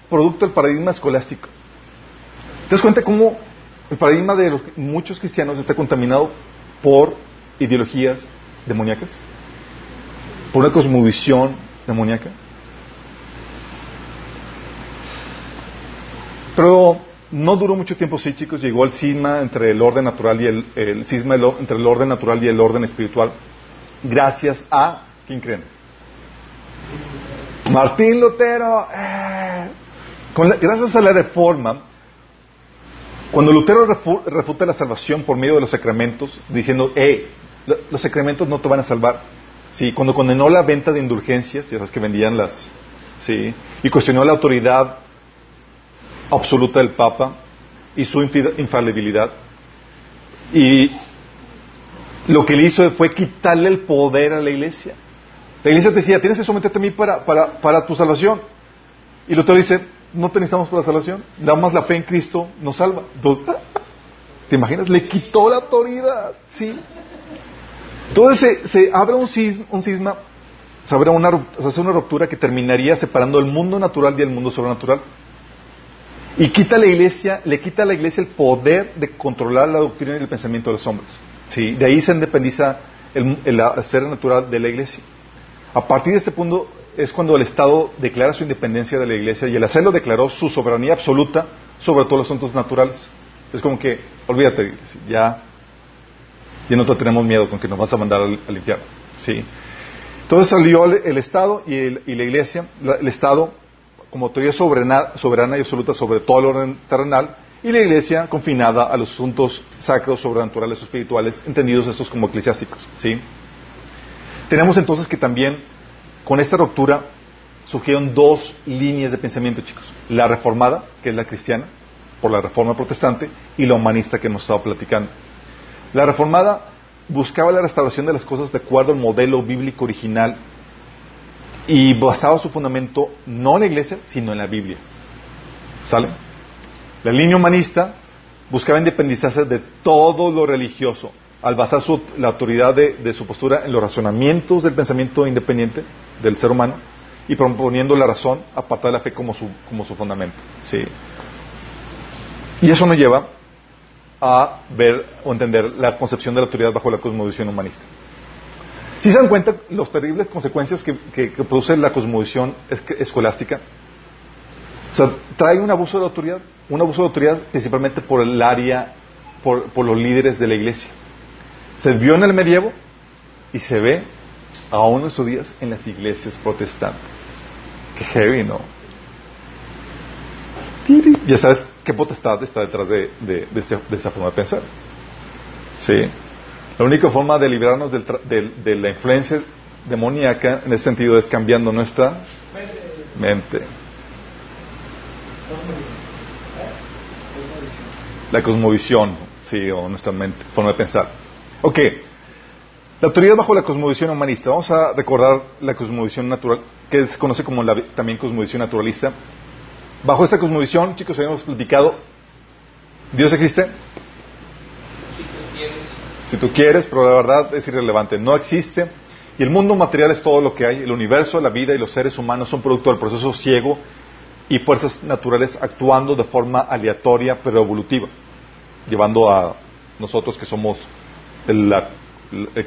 producto del paradigma escolástico. ¿Te das cuenta cómo el paradigma de los, muchos cristianos está contaminado por ideologías demoníacas, por una cosmovisión demoníaca. Pero no duró mucho tiempo, sí, chicos. Llegó el cisma entre el orden natural y el, cisma entre el orden natural y el orden espiritual, gracias a ¿quién creen? Martín Lutero. Eh, gracias a la reforma, cuando Lutero refuta la salvación por medio de los sacramentos, diciendo, eh, los sacramentos no te van a salvar. Sí, cuando condenó la venta de indulgencias, ya que vendían las, sí, y cuestionó la autoridad absoluta del Papa y su infalibilidad. Y lo que le hizo fue quitarle el poder a la iglesia. La iglesia te decía, tienes que someterte a mí para, para, tu salvación. Y Lutero dice, no te necesitamos para la salvación. Nada más la fe en Cristo nos salva. ¿Te imaginas? Le quitó la autoridad. ¿Sí? Entonces se, abre un cisma, un cisma se, abre una, se hace una ruptura que terminaría separando el mundo natural del mundo sobrenatural. Y quita a la iglesia, le quita a la iglesia el poder de controlar la doctrina y el pensamiento de los hombres. ¿Sí? De ahí se independiza el, la esfera natural de la iglesia. A partir de este punto, es cuando el Estado declara su independencia de la Iglesia y el hacerlo declaró su soberanía absoluta sobre todos los asuntos naturales. Es como que, olvídate, ya, ya no te tenemos miedo con que nos vas a mandar al, infierno. ¿sí? Entonces salió el, Estado y, y, la Iglesia, el Estado como autoridad soberana, y absoluta sobre todo el orden terrenal y la Iglesia confinada a los asuntos sacros, sobrenaturales o espirituales, entendidos estos como eclesiásticos. ¿sí? Tenemos entonces que también con esta ruptura surgieron dos líneas de pensamiento, chicos. La reformada, que es la cristiana, por la reforma protestante, y la humanista que hemos estado platicando. La reformada buscaba la restauración de las cosas de acuerdo al modelo bíblico original y basaba su fundamento no en la iglesia, sino en la Biblia. ¿Sale? La línea humanista buscaba independizarse de todo lo religioso, al basar la autoridad de, su postura en los razonamientos del pensamiento independiente del ser humano y proponiendo la razón aparte de la fe como su, como su fundamento. ¿sí? Y eso nos lleva a ver o entender la concepción de la autoridad bajo la cosmovisión humanista. Si se dan cuenta las terribles consecuencias que, produce la cosmovisión escolástica, o sea, trae un abuso de autoridad, un abuso de autoridad principalmente por el área, por, por los líderes de la iglesia. Se vio en el medievo y se ve aún en nuestros días en las iglesias protestantes. Qué heavy, ¿no? Ya sabes qué potestad está detrás de, esa forma de pensar. Sí. La única forma de librarnos de la influencia demoníaca en ese sentido es cambiando nuestra mente. La cosmovisión, sí, o nuestra mente, forma de pensar. Ok, la autoridad bajo la cosmovisión humanista. Vamos a recordar la cosmovisión natural, que se conoce como la, también cosmovisión naturalista. Bajo esta cosmovisión, chicos, habíamos platicado, ¿Dios existe? Si tú quieres. Si pero la verdad es irrelevante. No existe. Y el mundo material es todo lo que hay. El universo, la vida y los seres humanos son producto del proceso ciego y fuerzas naturales actuando de forma aleatoria pero evolutiva, llevando a nosotros que somos el,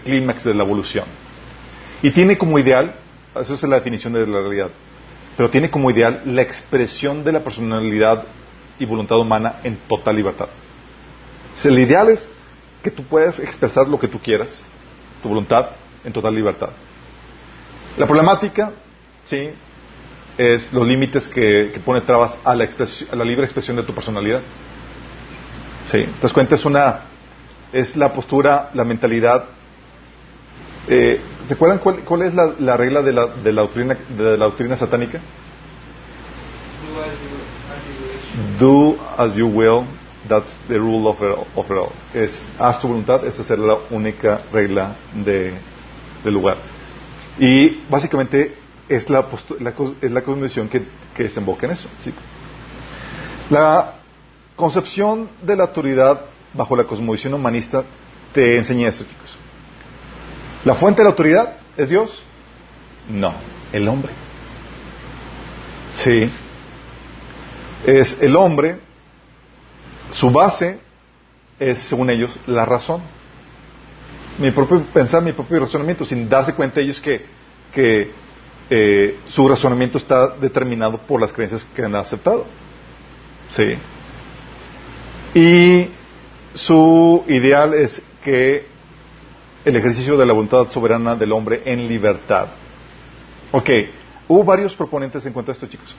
clímax de la evolución. Y tiene como ideal, esa es la definición de la realidad, pero tiene como ideal la expresión de la personalidad y voluntad humana en total libertad. el ideal es que tú puedas expresar lo que tú quieras, tu voluntad, en total libertad. La problemática, sí, es los límites que, pone trabas a la, a la libre expresión de tu personalidad. Sí, te das cuenta, es una es la postura, la mentalidad. Eh, ¿Se acuerdan cuál, es la, regla de la, de, la doctrina, de la doctrina satánica? Do as you will, that's the rule of it, all. Es haz tu voluntad, esa es la única regla de, del lugar. Y básicamente es la, la, es la cosmovisión que, desemboca en eso. La concepción de la autoridad bajo la cosmovisión humanista, te enseñé esto, chicos. ¿La fuente de la autoridad es Dios? No, el hombre. Sí. Es el hombre, su base es, según ellos, la razón. Mi propio pensar, mi propio razonamiento, sin darse cuenta ellos que, que eh, su razonamiento está determinado por las creencias que han aceptado. Sí. Y su ideal es que el ejercicio de la voluntad soberana del hombre en libertad. Ok, hubo varios proponentes en cuanto a esto, chicos.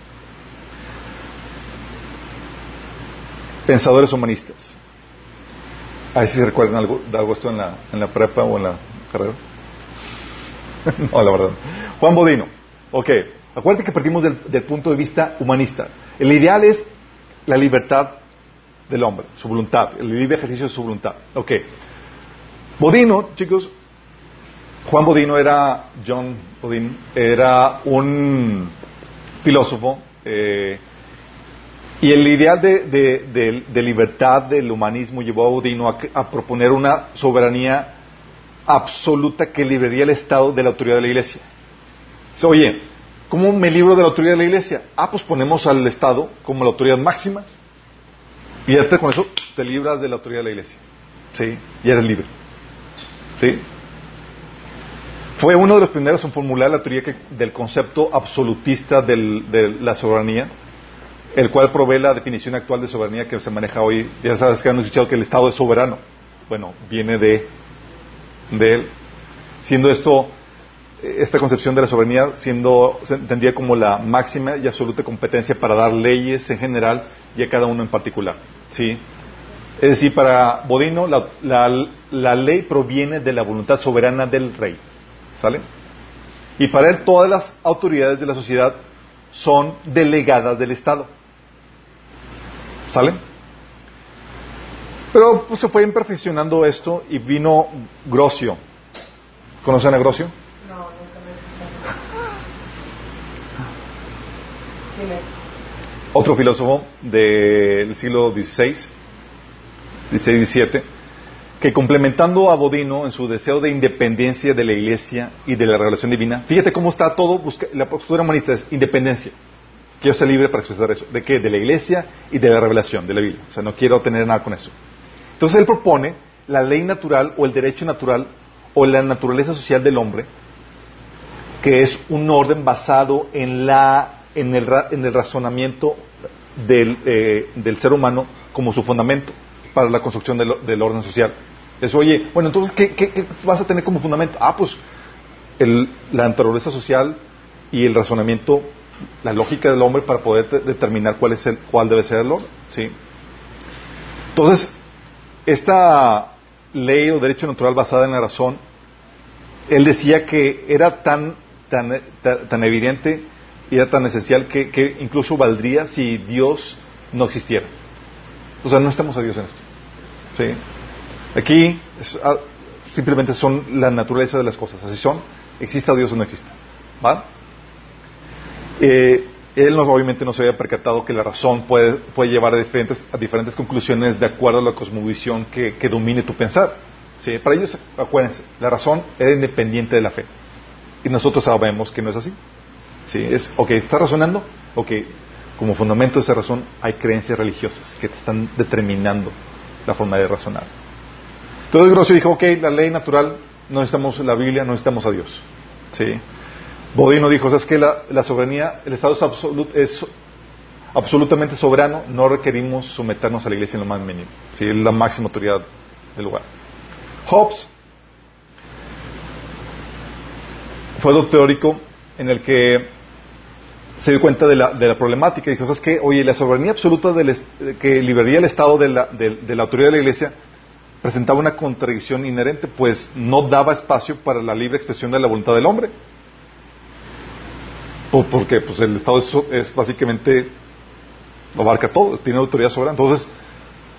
Pensadores humanistas. A si se recuerdan algo, de algo en la, en la prepa o en la carrera. no, la verdad. Juan Bodino. Ok, acuérdate que partimos del punto de vista humanista. El ideal es la libertad del hombre, su voluntad, el libre ejercicio de su voluntad. Ok. Bodino, chicos, Juan Bodino era, John Bodino, era un filósofo, eh, y el ideal de, libertad del humanismo llevó a Bodino a, proponer una soberanía absoluta que libraría el Estado de la autoridad de la Iglesia. Oye, ¿cómo me libro de la autoridad de la Iglesia? Ah, pues ponemos al Estado como la autoridad máxima y ya con eso te libras de la autoridad de la iglesia. ¿Sí? Y eres libre. ¿Sí? Fue uno de los primeros en formular la teoría que- del concepto absolutista del- de la soberanía, el cual provee la definición actual de soberanía que se maneja hoy. Ya sabes que han escuchado que el Estado es soberano. Bueno, viene de, él. Siendo esto, eh, esta concepción de la soberanía, siendo, se entendía como la máxima y absoluta competencia para dar leyes en general y a cada uno en particular. ¿Sí? Es decir, para Bodino, la, la- la ley proviene de la voluntad soberana del rey. ¿Sale? Y para él, todas las autoridades de la sociedad son delegadas del Estado. ¿Sale? Pero pues, se fue imperfeccionando esto y vino Grocio. ¿Conocen a Grocio? No, nunca me he escuchado. Otro filósofo del siglo XVI, XVI, XVII, que complementando a Bodino en su deseo de independencia de la Iglesia y de la revelación divina, fíjate cómo está todo, busca- la postura humanista es independencia. Quiero ser libre para expresar eso. ¿De qué? De la Iglesia y de la revelación, de la Biblia. O sea, no quiero tener nada con eso. Entonces él propone la ley natural o el derecho natural o la naturaleza social del hombre, que es un orden basado en, la, en, el, en el razonamiento del, eh, del ser humano como su fundamento para la construcción del, del orden social. Es, oye, bueno, entonces, ¿qué, qué- qué vas a tener como fundamento? Ah, pues el- la naturaleza social y el razonamiento, la lógica del hombre para poder de- determinar cuál, es el, cuál debe ser el orden. ¿sí? Entonces, esta ley o derecho natural basada en la razón, él decía que era tan, tan, tan, tan evidente y era tan esencial que, incluso valdría si Dios no existiera. O sea, no estamos a Dios en esto. ¿sí? Aquí ah, simplemente son la naturaleza de las cosas. Así son, exista Dios o no exista. Eh, él no, obviamente no se había percatado que la razón puede, llevar a diferentes, a diferentes conclusiones de acuerdo a la cosmovisión que, que domine tu pensar. ¿sí? Para ellos, acuérdense, la razón era independiente de la fe. Y nosotros sabemos que no es así. ¿sí? Es, ok, ¿estás razonando? Ok, como fundamento de esa razón hay creencias religiosas que te están determinando la forma de razonar. Entonces Grocio dijo, ok, la ley natural, no necesitamos la Biblia, no necesitamos a Dios. ¿sí? Bodino dijo, ¿sabes que la, soberanía, el Estado es, absolu- es absolutamente soberano, no requerimos someternos a la Iglesia en lo más mínimo. ¿sí? Es la máxima autoridad del lugar. Hobbes fue otro teórico en el que se dio cuenta de la, de la problemática y dijo, ¿sabes qué? Oye, la soberanía absoluta del que liberaría el Estado de la, de la autoridad de la Iglesia presentaba una contradicción inherente, pues no daba espacio para la libre expresión de la voluntad del hombre. ¿Por, por qué? Pues el Estado es, es básicamente, abarca todo, tiene autoridad soberana, entonces,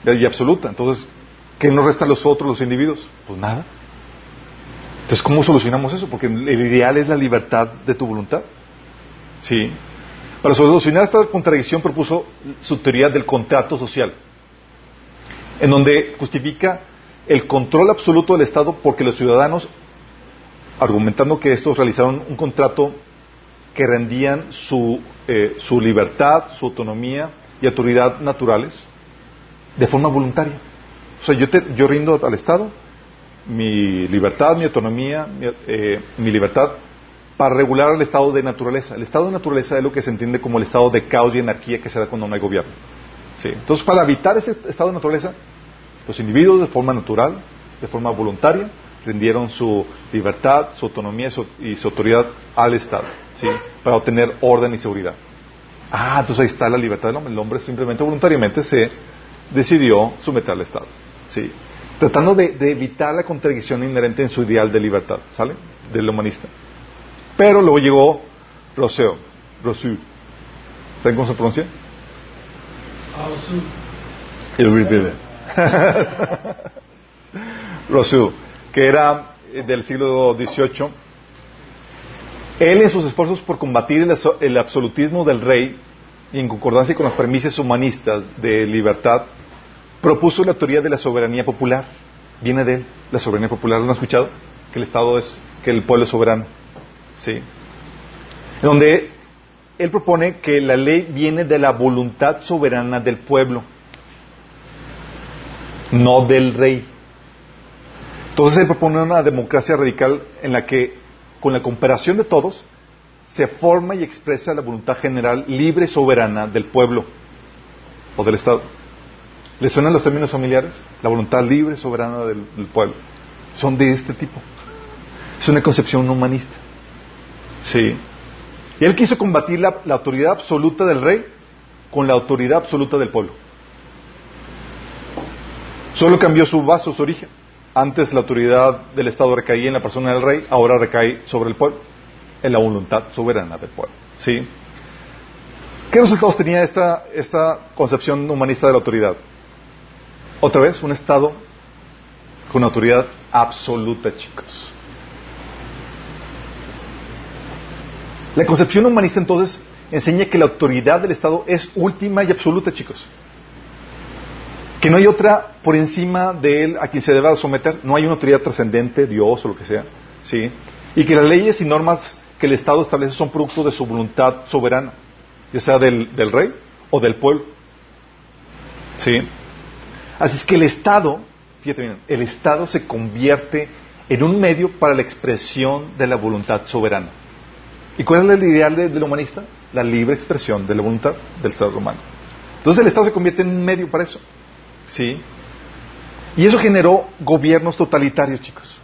y absoluta. Entonces, ¿qué nos restan los otros, los individuos? Pues nada. Entonces, ¿cómo solucionamos eso? Porque el ideal es la libertad de tu voluntad. Sí. Para solucionar esta contradicción propuso su teoría del contrato social, en donde justifica el control absoluto del Estado porque los ciudadanos, argumentando que estos realizaron un contrato que rendían su, eh, su libertad, su autonomía y autoridad naturales de forma voluntaria. O sea, yo, te- yo rindo al Estado mi libertad, mi autonomía, mi, eh, mi libertad para regular el estado de naturaleza. El estado de naturaleza es lo que se entiende como el estado de caos y anarquía que se da cuando no hay gobierno. ¿Sí? Entonces, para evitar ese estado de naturaleza, los individuos de forma natural, de forma voluntaria, rindieron su libertad, su autonomía y su autoridad al Estado, ¿sí? para obtener orden y seguridad. Ah, entonces ahí está la libertad del hombre. El hombre simplemente voluntariamente se decidió someter al Estado, ¿sí? tratando de, de evitar la contradicción inherente en su ideal de libertad, ¿sale? Del humanista. Pero luego llegó Rousseau, Rousseau. ¿Saben cómo se pronuncia? El. Rousseau, que era eh, del siglo XVIII. Él en sus esfuerzos por combatir el, el absolutismo del rey y en concordancia con las premisas humanistas de libertad, propuso la teoría de la soberanía popular. Viene de él, la soberanía popular. ¿Lo han escuchado? Que el Estado es, que el pueblo es soberano. ¿Sí? Donde él propone que la ley viene de la voluntad soberana del pueblo, no del rey. Entonces él propone una democracia radical en la que con la cooperación de todos, se forma y expresa la voluntad general libre y soberana del pueblo o del Estado. ¿Le suenan los términos familiares? La voluntad libre y soberana del, pueblo. Son de este tipo. Es una concepción humanista. Sí. Y él quiso combatir la, la autoridad absoluta del rey con la autoridad absoluta del pueblo. Solo cambió su base, su origen. Antes la autoridad del Estado recaía en la persona del rey, ahora recae sobre el pueblo, en la voluntad soberana del pueblo. ¿Sí? ¿Qué resultados tenía esta, esta concepción humanista de la autoridad? Otra vez, un Estado con autoridad absoluta, chicos. La concepción humanista entonces enseña que la autoridad del Estado es última y absoluta, chicos. Que no hay otra por encima de él a quien se deba someter. No hay una autoridad trascendente, Dios o lo que sea. ¿sí? Y que las leyes y normas que el Estado establece son producto de su voluntad soberana, ya sea del, del rey o del pueblo. ¿Sí? Así es que el Estado, fíjate bien, el Estado se convierte en un medio para la expresión de la voluntad soberana. ¿Y cuál es el ideal de- del humanista? La libre expresión de la voluntad del ser humano. Entonces el Estado se convierte en un medio para eso. ¿Sí? Y eso generó gobiernos totalitarios, chicos.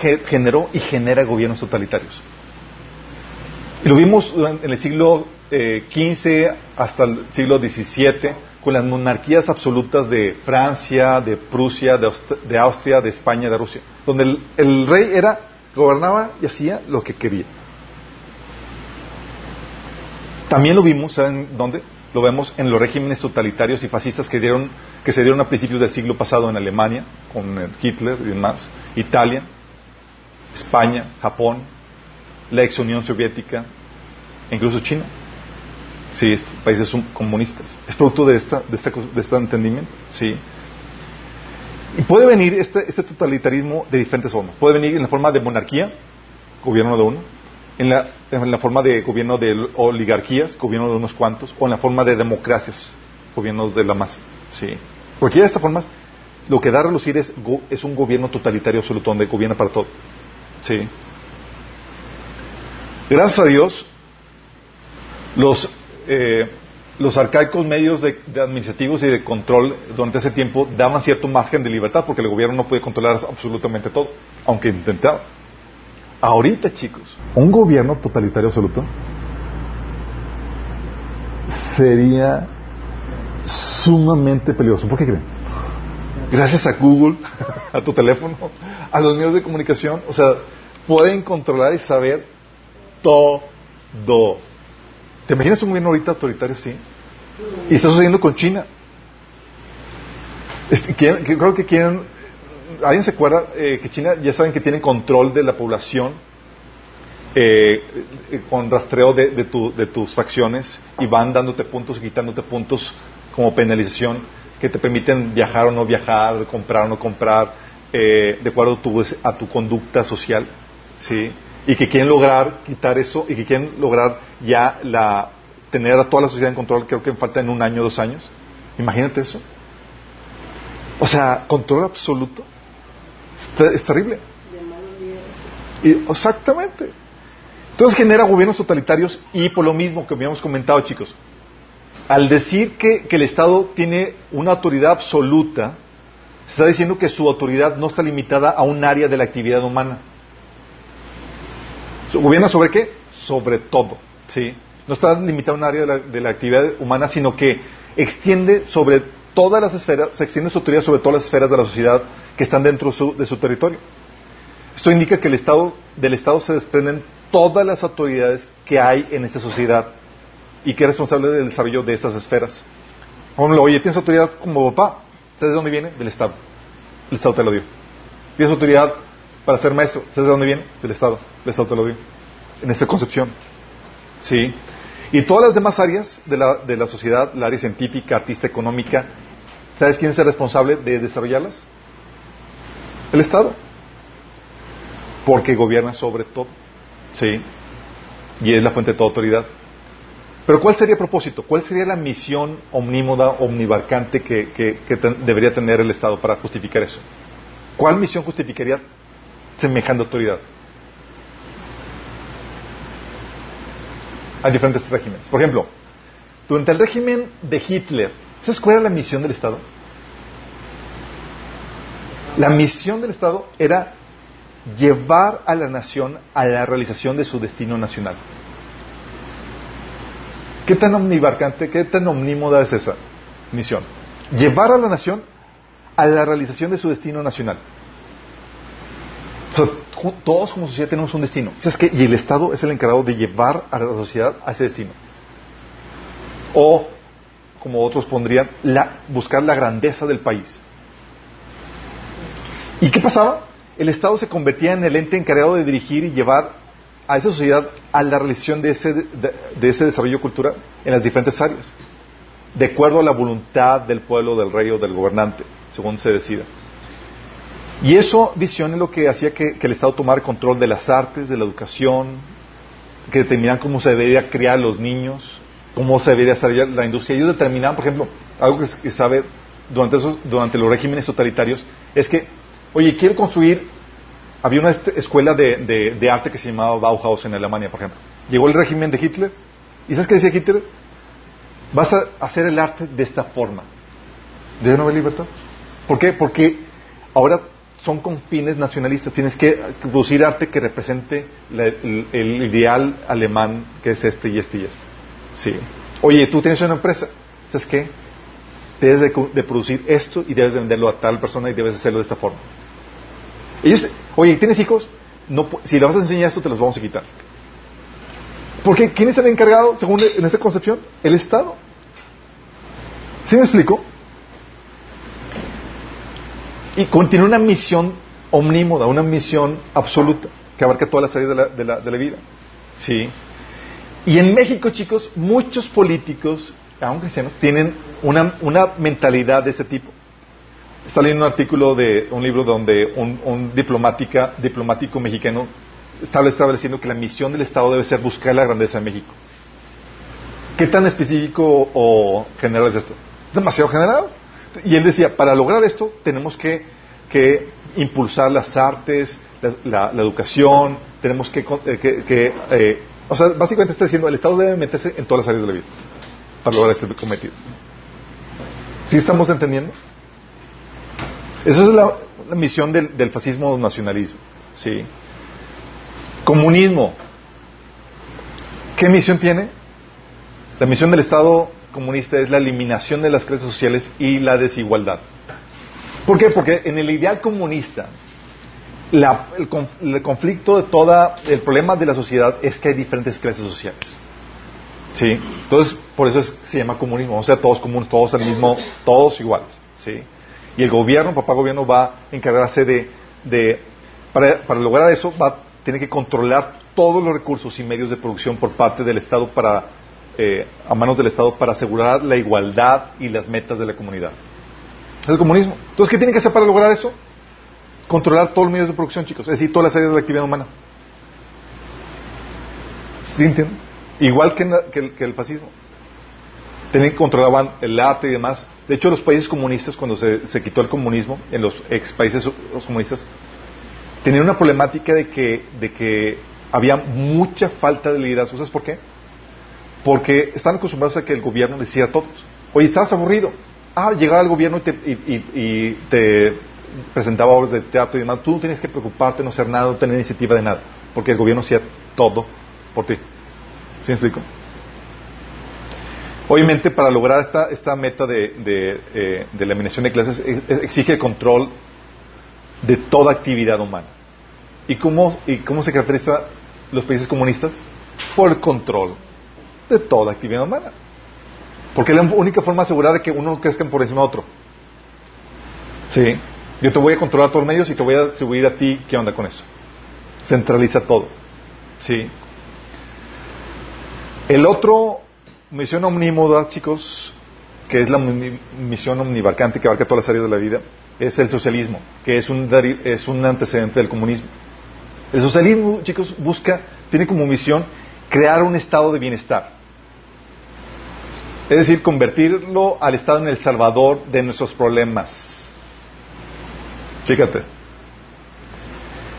Ge- generó y genera gobiernos totalitarios. Y lo vimos en el siglo eh, XV hasta el siglo XVII con las monarquías absolutas de Francia, de Prusia, de, de Austria, de España, de Rusia, donde el, el rey era gobernaba y hacía lo que quería. También lo vimos, ¿saben dónde? Lo vemos en los regímenes totalitarios y fascistas que, dieron, que se dieron a principios del siglo pasado en Alemania, con Hitler y demás, Italia, España, Japón, la ex Unión Soviética, e incluso China. Sí, estos países comunistas. Es producto de, esta, de, esta, de este entendimiento. Sí. Y puede venir este, este totalitarismo de diferentes formas. Puede venir en la forma de monarquía, gobierno de uno, en la, forma de gobierno de oligarquías, gobierno de unos cuantos, o en la forma de democracias, gobiernos de la masa. Sí. Cualquiera de estas formas, lo que da a relucir es, es un gobierno totalitario absoluto, donde gobierna para todo. Sí. Gracias a Dios, los, eh, los arcaicos medios de, administrativos y de control durante ese tiempo daban cierto margen de libertad porque el gobierno no podía controlar absolutamente todo, aunque intentaba. Ahorita, chicos, un gobierno totalitario absoluto sería sumamente peligroso. ¿Por qué creen? Gracias a Google, a tu teléfono, a los medios de comunicación, o sea, pueden controlar y saber todo. ¿Te imaginas un gobierno ahorita autoritario así? Y está sucediendo con China. Este, creo que quieren. ¿Alguien se acuerda eh, que China ya saben que tienen control de la población eh, eh, con rastreo de, de tu- de tus facciones y van dándote puntos y quitándote puntos como penalización que te permiten viajar o no viajar, comprar o no comprar, eh, de acuerdo a tu, a tu conducta social, ¿sí? Y que quieren lograr quitar eso y que quieren lograr ya la, tener a toda la sociedad en control, creo que falta en un año, dos años. Imagínate eso. O sea, control absoluto. Es, ter- es terrible. Y, exactamente. Entonces genera gobiernos totalitarios y por lo mismo que habíamos comentado, chicos, al decir que, el Estado tiene una autoridad absoluta, se está diciendo que su autoridad no está limitada a un área de la actividad humana. ¿Gobierna sobre qué? Sobre todo, ¿sí? No está limitado a un área de la, de la actividad humana, sino que extiende sobre todas las esferas, se extiende su autoridad sobre todas las esferas de la sociedad que están dentro de su, territorio. Esto indica que el Estado, del Estado se desprenden todas las autoridades que hay en esa sociedad y que es responsable del desarrollo de estas esferas. Ejemplo, oye, tienes autoridad como papá, ¿sabes de dónde viene? Del Estado. El Estado te lo dio. Tienes autoridad para ser maestro, ¿sabes de dónde viene? Del Estado. El Estado te lo dio. En esta concepción. Sí. Y todas las demás áreas de la, de la sociedad, la área científica, artista, económica, ¿sabes quién es el responsable de desarrollarlas? El Estado. Porque gobierna sobre todo. Sí. Y es la fuente de toda autoridad. Pero ¿cuál sería el propósito? ¿Cuál sería la misión omnímoda, omnibarcante que, debería tener el Estado para justificar eso? ¿Cuál misión justificaría semejante autoridad? Hay diferentes regímenes. Por ejemplo, durante el régimen de Hitler, ¿sabes cuál era la misión del Estado? La misión del Estado era llevar a la nación a la realización de su destino nacional. ¿Qué tan omnibarcante, qué tan omnímoda es esa misión? Llevar a la nación a la realización de su destino nacional. Todos como sociedad tenemos un destino. ¿Sabes qué? Y el Estado es el encargado de llevar a la sociedad a ese destino. O, como otros pondrían, la- buscar la grandeza del país. ¿Y qué pasaba? El Estado se convertía en el ente encargado de dirigir y llevar a esa sociedad a la realización de ese, de, ese desarrollo cultural en las diferentes áreas, de acuerdo a la voluntad del pueblo, del rey o del gobernante, según se decida. Y eso, visión, es lo que hacía que, que el Estado tomara control de las artes, de la educación, que determinaban cómo se debería criar a los niños, cómo se debería desarrollar la industria. Ellos determinaban, por ejemplo, algo que, que sabe durante, los regímenes totalitarios, es que, oye, quiero construir, había una escuela de, de- de arte que se llamaba Bauhaus en Alemania, por ejemplo. Llegó el régimen de Hitler, ¿y sabes qué decía Hitler? Vas a hacer el arte de esta forma. ¿Debe no haber libertad? ¿Por qué? Porque ahora son con fines nacionalistas. Tienes que producir arte que represente el ideal alemán que es este y este y este. Sí. Oye, tú tienes una empresa. ¿Sabes qué? Debes de, de producir esto y debes de venderlo a tal persona y debes hacerlo de esta forma. Ellos, oye, ¿tienes hijos? No, si le vas a enseñar esto, te los vamos a quitar. Porque ¿quién es el encargado, según en esta concepción? El Estado. ¿Sí me explico? Y contiene una misión omnímoda, una misión absoluta, que abarca todas las áreas de la, de la- de la vida. Sí. Y en México, chicos, muchos políticos, aun cristianos, tienen una, una mentalidad de ese tipo. Está leyendo un artículo de un libro donde un, un diplomática, diplomático mexicano estaba estableciendo que la misión del Estado debe ser buscar la grandeza de México. ¿Qué tan específico o general es esto? Es demasiado general. Y él decía, para lograr esto tenemos que, que impulsar las artes, la, la- educación, tenemos que... eh, que- que, eh, o sea, básicamente está diciendo, el Estado debe meterse en todas las áreas de la vida para lograr este cometido. ¿Sí estamos entendiendo? Esa es la, la misión del, del fascismo nacionalismo. ¿sí? Comunismo. ¿Qué misión tiene? La misión del Estado comunista es la eliminación de las clases sociales y la desigualdad. ¿Por qué? Porque en el ideal comunista, la- el, el conflicto de toda, el problema de la sociedad es que hay diferentes clases sociales. ¿Sí? Entonces, por eso es- se llama comunismo. O sea, todos comunes, todos al mismo, todos iguales. ¿Sí? Y el gobierno, papá gobierno, va a encargarse de, de para, para lograr eso, va a tener que controlar todos los recursos y medios de producción por parte del Estado para, eh, a manos del Estado para asegurar la igualdad y las metas de la comunidad. Es el comunismo. Entonces, ¿qué tiene que hacer para lograr eso? Controlar todos los medios de producción, chicos. Es decir, todas las áreas de la actividad humana. ¿Sí? Igual que, la- que el, que el fascismo. Tenían, controlaban el arte y demás. De hecho, los países comunistas, cuando se, quitó el comunismo, en los ex países comunistas, tenían una problemática de que, de que había mucha falta de liderazgo. ¿Sabes por qué? Porque están acostumbrados a que el gobierno les decía a todos, oye, estabas aburrido. Ah, llegaba el gobierno y te, y, y- y te presentaba obras de teatro y demás. Tú no tienes que preocuparte, no hacer nada, no tener iniciativa de nada, porque el gobierno hacía todo por ti. ¿Sí me explico? Obviamente, para lograr esta, esta meta de, de, eh, eliminación de clases, eh, exige el control de toda actividad humana. ¿Y cómo, ¿Y cómo se caracteriza los países comunistas? Por el control de toda actividad humana. Porque es la única forma de asegurar de que uno no crezca por encima de otro. Sí. Yo te voy a controlar todos los medios y te voy a atribuir a ti qué onda con eso. Centraliza todo. Sí. El otro misión omnímoda, chicos, que es la misión omnibarcante que abarca todas las áreas de la vida, es el socialismo, que es un, es un antecedente del comunismo. El socialismo, chicos, busca, tiene como misión crear un estado de bienestar. Es decir, convertirlo al estado en el salvador de nuestros problemas. Fíjate.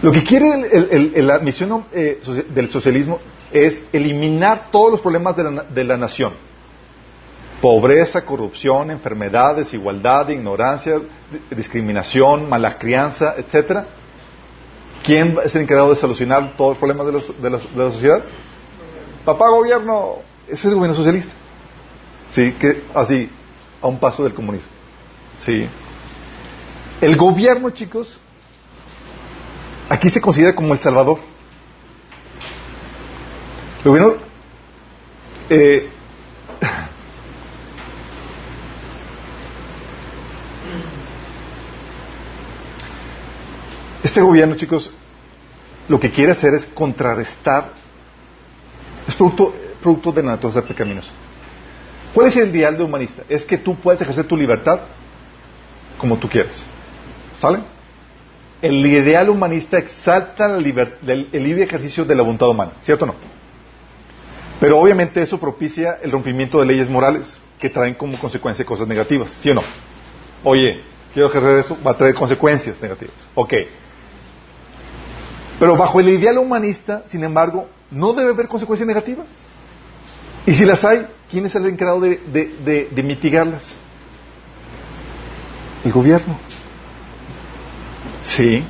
Lo que quiere el- la misión eh, del socialismo es eliminar todos los problemas de la, de la nación. Pobreza, corrupción, enfermedad, desigualdad, ignorancia, di- discriminación, mala crianza, etcétera. ¿Quién es el encargado de solucionar todos los problemas de, los- de la sociedad? Papá gobierno. Ese es el gobierno socialista. Sí, que así, a un paso del comunista. Sí. El gobierno, chicos, aquí se considera como el Salvador. El gobierno, eh, este gobierno, chicos, lo que quiere hacer es contrarrestar, es producto, producto de la naturaleza pecaminosa. ¿Cuál es el ideal de humanista? Es que tú puedes ejercer tu libertad como tú quieres. ¿Sale? El ideal humanista exalta la liber- el, libre ejercicio de la voluntad humana, ¿cierto o no? Pero obviamente eso propicia el rompimiento de leyes morales que traen como consecuencia cosas negativas, ¿sí o no? Oye, quiero ejercer eso, va a traer consecuencias negativas. Ok. Pero bajo el ideal humanista, sin embargo, no debe haber consecuencias negativas. Y si las hay, ¿quién es el encargado de- de mitigarlas? El gobierno. Sí.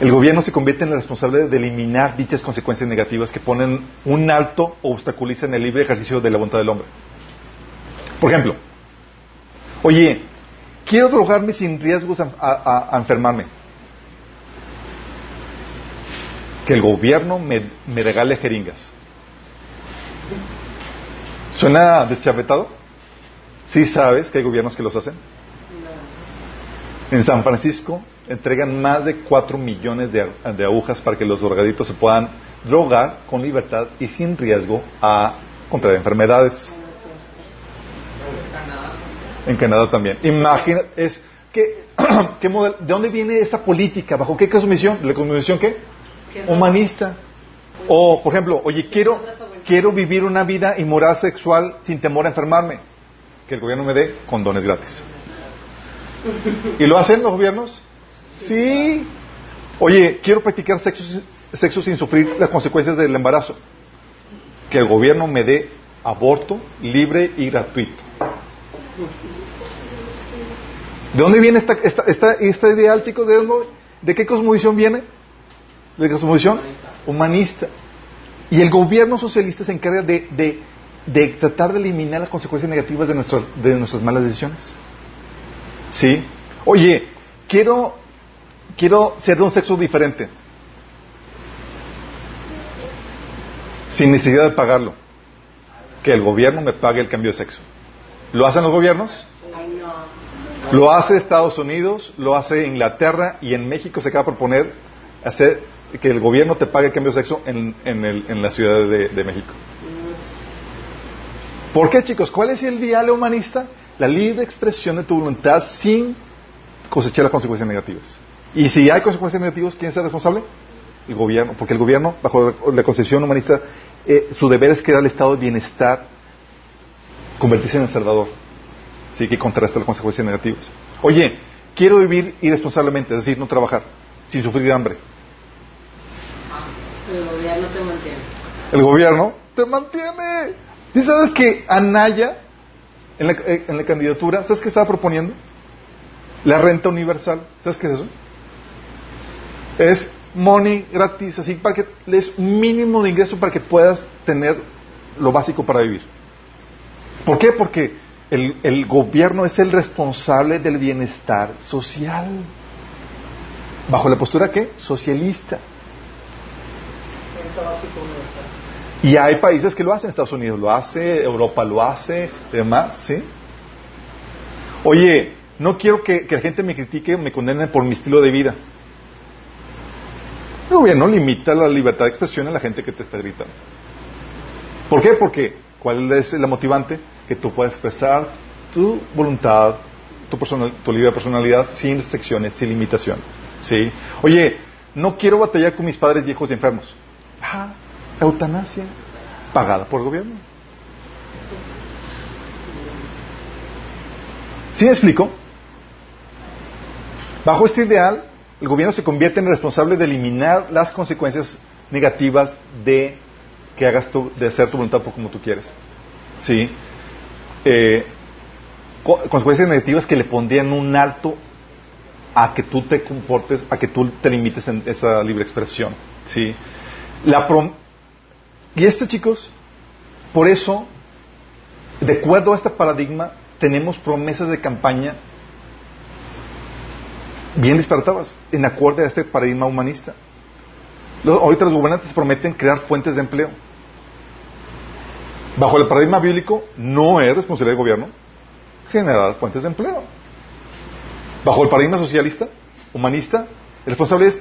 El gobierno se convierte en el responsable de eliminar dichas consecuencias negativas que ponen un alto o obstaculizan el libre ejercicio de la voluntad del hombre. Por ejemplo, oye, quiero drogarme sin riesgos a, a- a enfermarme. Que el gobierno me, me regale jeringas. ¿Suena deschavetado? Sí sabes que hay gobiernos que los hacen. En San Francisco entregan más de 4 millones de, de agujas para que los drogaditos se puedan drogar con libertad y sin riesgo a contraer enfermedades. En Canadá también. Imagina, es que, ¿qué model- ¿de dónde viene esa política? ¿Bajo qué cosmovisión? ¿La cosmovisión qué? Humanista. O, por ejemplo, oye, quiero, quiero vivir una vida inmoral sexual sin temor a enfermarme. Que el gobierno me dé condones gratis. ¿Y lo hacen los gobiernos? Sí. Oye, quiero practicar sexo, sexo sin sufrir las consecuencias del embarazo. Que el gobierno me dé aborto libre y gratuito. ¿De dónde viene esta, esta, esta, esta ideal, chicos? ¿De, dónde- ¿De qué cosmovisión viene? ¿De cosmovisión? Humanista. Y el gobierno socialista se encarga de, de, de tratar de eliminar las consecuencias negativas de, nuestro, de nuestras malas decisiones. ¿Sí? Oye, quiero, quiero ser de un sexo diferente. Sin necesidad de pagarlo. Que el gobierno me pague el cambio de sexo. ¿Lo hacen los gobiernos? Lo hace Estados Unidos, lo hace Inglaterra y en México se acaba de proponer hacer que el gobierno te pague el cambio de sexo en, en el- en la Ciudad de, de México. ¿Por qué, chicos? ¿Cuál es el diálogo humanista? La libre expresión de tu voluntad sin cosechar las consecuencias negativas. Y si hay consecuencias negativas, ¿quién es el responsable? El gobierno. Porque el gobierno, bajo la concepción humanista, eh, su deber es crear el estado de bienestar, convertirse en el salvador. Sí, que contrasta las consecuencias negativas. Oye, quiero vivir irresponsablemente, es decir, no trabajar, sin sufrir hambre. El gobierno te mantiene. El gobierno te mantiene. ¿Y sabes que Anaya, en la, eh, en la candidatura, ¿sabes qué estaba proponiendo? La renta universal. ¿Sabes qué es eso? Es money gratis, así para que les mínimo de ingreso para que puedas tener lo básico para vivir. ¿Por qué? Porque el, el gobierno es el responsable del bienestar social. ¿Bajo la postura qué? Socialista. Y hay países que lo hacen, Estados Unidos lo hace, Europa lo hace, demás, ¿sí? Oye, no quiero que, que la gente me critique me condene por mi estilo de vida. El gobierno limita la libertad de expresión a la gente que te está gritando. ¿Por qué? Porque, ¿cuál es la motivante? Que tú puedas expresar tu voluntad, tu, libre personalidad sin restricciones, sin limitaciones. ¿Sí? Oye, no quiero batallar con mis padres viejos y enfermos. Ah, eutanasia pagada por el gobierno. ¿Sí me explico? Bajo este ideal, el gobierno se convierte en responsable de eliminar las consecuencias negativas de que hagas tu, de hacer tu voluntad por como tú quieres. ¿Sí? Eh, co- consecuencias negativas que le pondrían un alto a que tú te comportes, a que tú te limites en esa libre expresión. ¿Sí? La prom- y este, chicos, por eso, de acuerdo a este paradigma, tenemos promesas de campaña bien disparatadas, en acuerdo a este paradigma humanista. Los- ahorita los gobernantes prometen crear fuentes de empleo. Bajo el paradigma bíblico, no es responsabilidad del gobierno generar fuentes de empleo. Bajo el paradigma socialista, humanista, el responsable es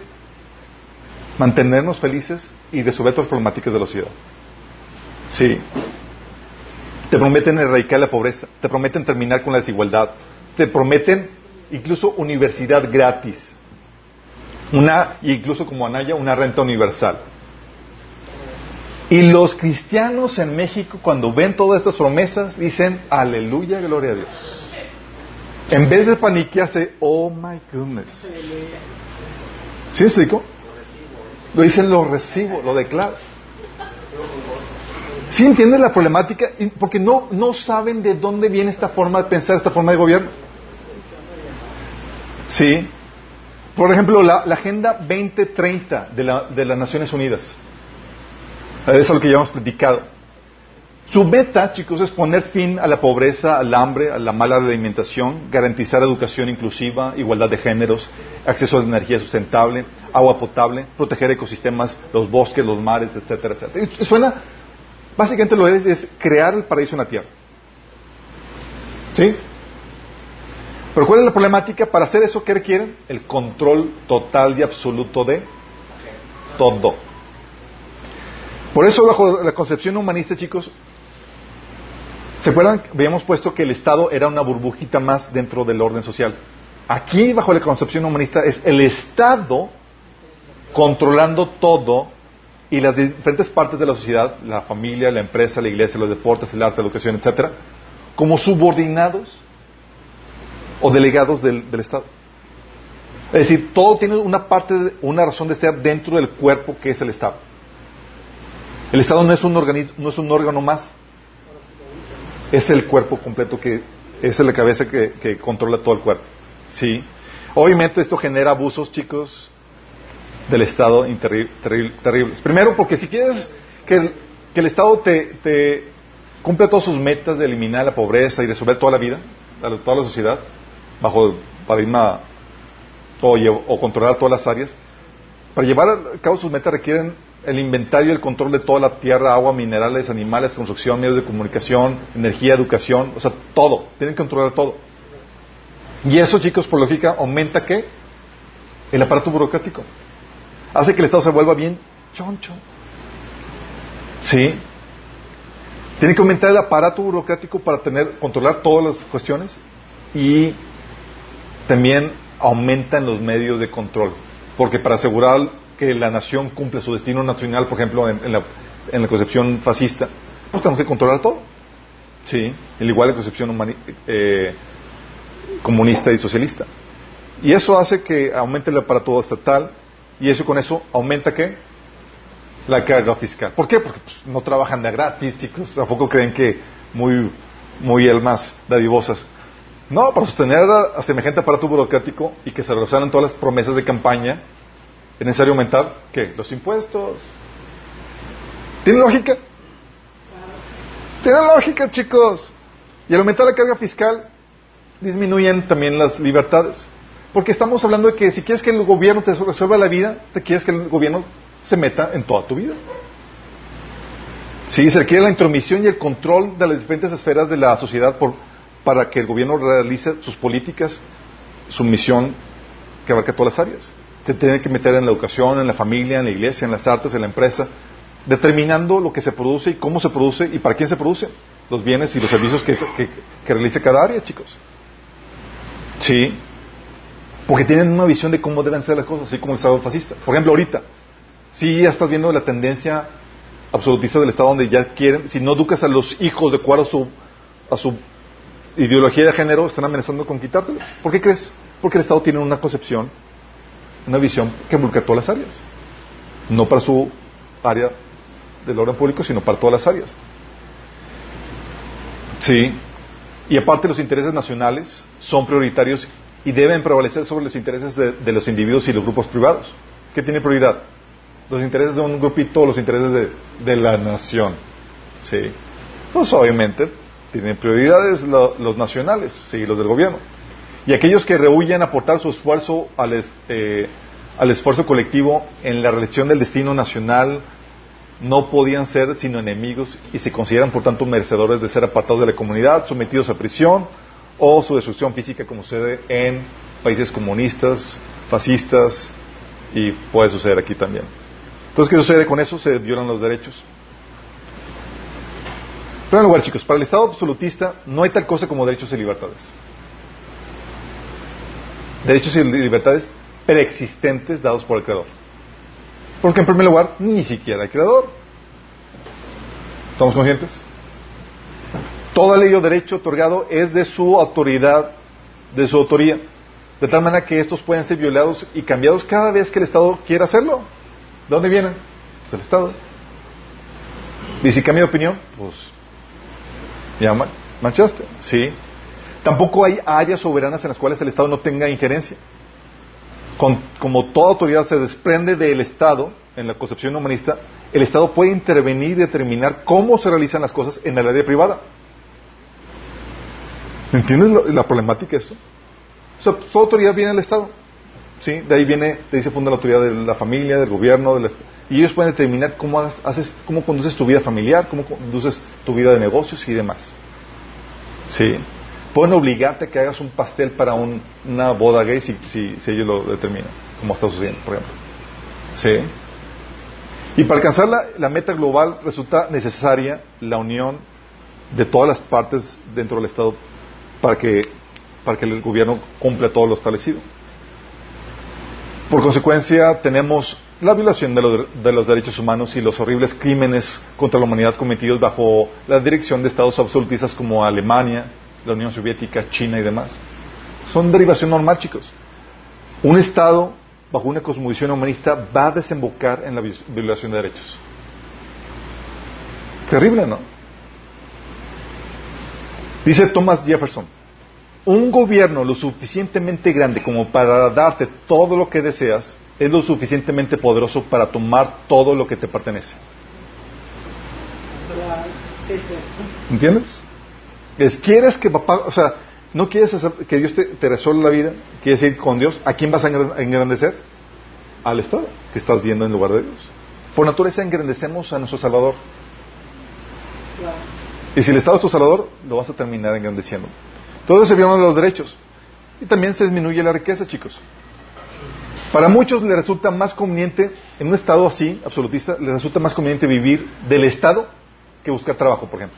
mantenernos felices y resolver todas las problemáticas de la sociedad. Sí. Te prometen erradicar la pobreza, te prometen terminar con la desigualdad, te prometen incluso universidad gratis, una, incluso como Anaya, una renta universal. Y los cristianos en México, cuando ven todas estas promesas, dicen, aleluya, gloria a Dios. En vez de paniquearse, oh my goodness. ¿Sí me explico? Lo dicen, lo recibo, lo declaras. ¿Sí entienden la problemática? Porque no, no saben de dónde viene esta forma de pensar, esta forma de gobierno. Sí. Por ejemplo, la, la Agenda 2030 de, la, de las Naciones Unidas. Es lo que ya hemos platicado. Su meta, chicos, es poner fin a la pobreza, al hambre, a la mala alimentación, garantizar educación inclusiva, igualdad de géneros, acceso a energía sustentable, agua potable, proteger ecosistemas, los bosques, los mares, etcétera, etcétera. Y suena, básicamente lo es, es crear el paraíso en la tierra. ¿Sí? Pero ¿cuál es la problemática? Para hacer eso, ¿qué requieren? El control total y absoluto de todo. Por eso, bajo la concepción humanista, chicos, ¿se acuerdan? Habíamos puesto que el Estado era una burbujita más dentro del orden social. Aquí, bajo la concepción humanista, es el Estado controlando todo y las diferentes partes de la sociedad, la familia, la empresa, la iglesia, los deportes, el arte, la educación, etcétera, como subordinados o delegados del, del Estado. Es decir, todo tiene una parte, de- una razón de ser dentro del cuerpo que es el Estado. El Estado no es un organismo, no es un órgano más, es el cuerpo completo que es la cabeza que, que controla todo el cuerpo. Sí. Obviamente esto genera abusos, chicos, del Estado interri- terri- terribles. Primero, porque si quieres que el, que el Estado te, te cumpla todas sus metas de eliminar la pobreza y resolver toda la vida, toda la sociedad, bajo el paradigma o, o controlar todas las áreas, para llevar a cabo sus metas requieren el inventario y el control de toda la tierra, agua, minerales, animales, construcción, medios de comunicación, energía, educación, o sea, todo. Tienen que controlar todo. Y eso, chicos, por lógica, aumenta qué? El aparato burocrático. Hace que el Estado se vuelva bien choncho. ¿Sí? Tiene que aumentar el aparato burocrático para tener, controlar todas las cuestiones y también aumentan los medios de control. Porque para asegurar que la nación cumple su destino nacional, por ejemplo, en, la, en la concepción fascista, pues tenemos que controlar todo. Sí, al igual la concepción eh, comunista y socialista. Y eso hace que aumente el aparato estatal y eso con eso aumenta qué? La carga fiscal. ¿Por qué? Porque pues, no trabajan de gratis, chicos. Tampoco creen que muy, muy almas dadivosas. No, para sostener a, semejante aparato burocrático y que se realizaran todas las promesas de campaña, es necesario aumentar, ¿qué? Los impuestos. ¿Tiene lógica? Tiene lógica, chicos. Y al aumentar la carga fiscal, disminuyen también las libertades. Porque estamos hablando de que si quieres que el gobierno te resuelva la vida, te quieres que el gobierno se meta en toda tu vida. Sí, se requiere la intromisión y el control de las diferentes esferas de la sociedad por, para que el gobierno realice sus políticas, su misión que abarca todas las áreas. Se tiene que meter en la educación, en la familia, en la iglesia, en las artes, en la empresa, determinando lo que se produce y cómo se produce y para quién se produce, los bienes y los servicios que, que, que realice cada área, chicos. Sí, porque tienen una visión de cómo deben ser las cosas, así como el Estado fascista. Por ejemplo, ahorita, si ya estás viendo la tendencia absolutista del Estado donde ya quieren, si no educas a los hijos de acuerdo su, a su ideología de género, están amenazando con quitártelo. ¿Por qué crees? Porque el Estado tiene una concepción una visión que involucra todas las áreas. No para su área del orden público, sino para todas las áreas. Sí. Y aparte los intereses nacionales son prioritarios y deben prevalecer sobre los intereses de, los individuos y los grupos privados. ¿Qué tiene prioridad? Los intereses de un grupito, los intereses de, de la nación. Sí. Pues obviamente tienen prioridades lo- los nacionales, sí, los del gobierno. Y aquellos que rehuyen aportar su esfuerzo al, eh, esfuerzo colectivo en la realización del destino nacional no podían ser sino enemigos y se consideran por tanto merecedores de ser apartados de la comunidad, sometidos a prisión o su destrucción física como sucede en países comunistas, fascistas y puede suceder aquí también. Entonces, ¿qué sucede con eso? Se violan los derechos. En primer lugar, chicos, para el Estado absolutista no hay tal cosa como derechos y libertades. Derechos y libertades preexistentes dados por el Creador. Porque en primer lugar, ni siquiera hay Creador. ¿Estamos conscientes? Toda ley o derecho otorgado es de su autoridad, de su autoría. De tal manera que estos pueden ser violados y cambiados cada vez que el Estado quiera hacerlo. ¿De dónde vienen? Pues del Estado. Y si cambia de opinión, pues ya ma- manchaste. Sí. Tampoco hay áreas soberanas en las cuales el Estado no tenga injerencia. Con- como toda autoridad se desprende del Estado, en la concepción humanista, el Estado puede intervenir y determinar cómo se realizan las cosas en el área privada. ¿Entiendes lo- la problemática esto? O sea, toda autoridad viene del Estado. ¿Sí? De ahí viene, de ahí se funda la autoridad de la familia, del gobierno, est- y ellos pueden determinar cómo haces, cómo conduces tu vida familiar, cómo conduces tu vida de negocios y demás. ¿Sí? Pueden obligarte a que hagas un pastel para un- una boda gay si, si, si ellos lo determinan, como está sucediendo, por ejemplo. ¿Sí? Y para alcanzar la, la meta global resulta necesaria la unión de todas las partes dentro del Estado para que, para que el gobierno cumpla todo lo establecido. Por consecuencia, tenemos la violación de los, de los derechos humanos y los horribles crímenes contra la humanidad cometidos bajo la dirección de estados absolutistas como Alemania, la Unión Soviética, China y demás. Son derivación normal, chicos. Un Estado, bajo una cosmovisión humanista, va a desembocar en la vi- violación de derechos. Terrible, ¿no? Dice Thomas Jefferson, un gobierno lo suficientemente grande como para darte todo lo que deseas es lo suficientemente poderoso para tomar todo lo que te pertenece. ¿Entiendes? Es, ¿quieres que papá, o sea, no quieres hacer- que Dios te, te resuelva la vida? ¿Quieres ir con Dios? ¿A quién vas a engran- engrandecer? Al Estado que estás yendo en lugar de Dios. Por naturaleza engrandecemos a nuestro Salvador. Y si el Estado es tu Salvador, lo vas a terminar engrandeciendo. Entonces se violan los derechos. Y también se disminuye la riqueza, chicos. Para muchos les resulta más conveniente, en un Estado así, absolutista, les resulta más conveniente vivir del Estado que buscar trabajo, por ejemplo.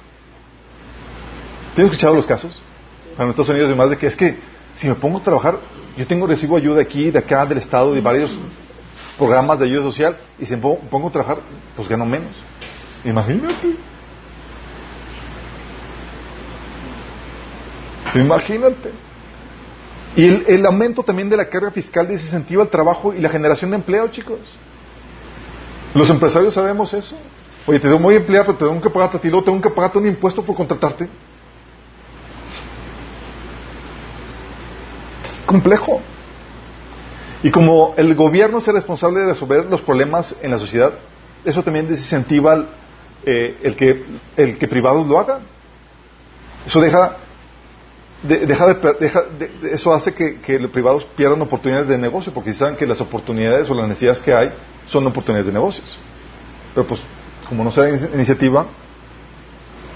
¿Tienes escuchado los casos? En Estados Unidos y demás de que es que si me pongo a trabajar, yo tengo recibo ayuda aquí, de acá, del Estado, de varios programas de ayuda social, y si me pongo a trabajar, pues gano menos. Imagínate. Imagínate. Y el, el aumento también de la carga fiscal desincentiva al trabajo y la generación de empleo, chicos. Los empresarios sabemos eso. Oye, te voy a emplear, pero te tengo que pagarte a ti, luego tengo que pagarte un impuesto por contratarte. Es complejo. Y como el gobierno es el responsable de resolver los problemas en la sociedad, eso también desincentiva eh, el, que, el que privados lo hagan. Eso deja de- deja de deja de- eso hace que, los privados pierdan oportunidades de negocio, porque saben que las oportunidades o las necesidades que hay son oportunidades de negocios. Pero pues, como no se da in- iniciativa,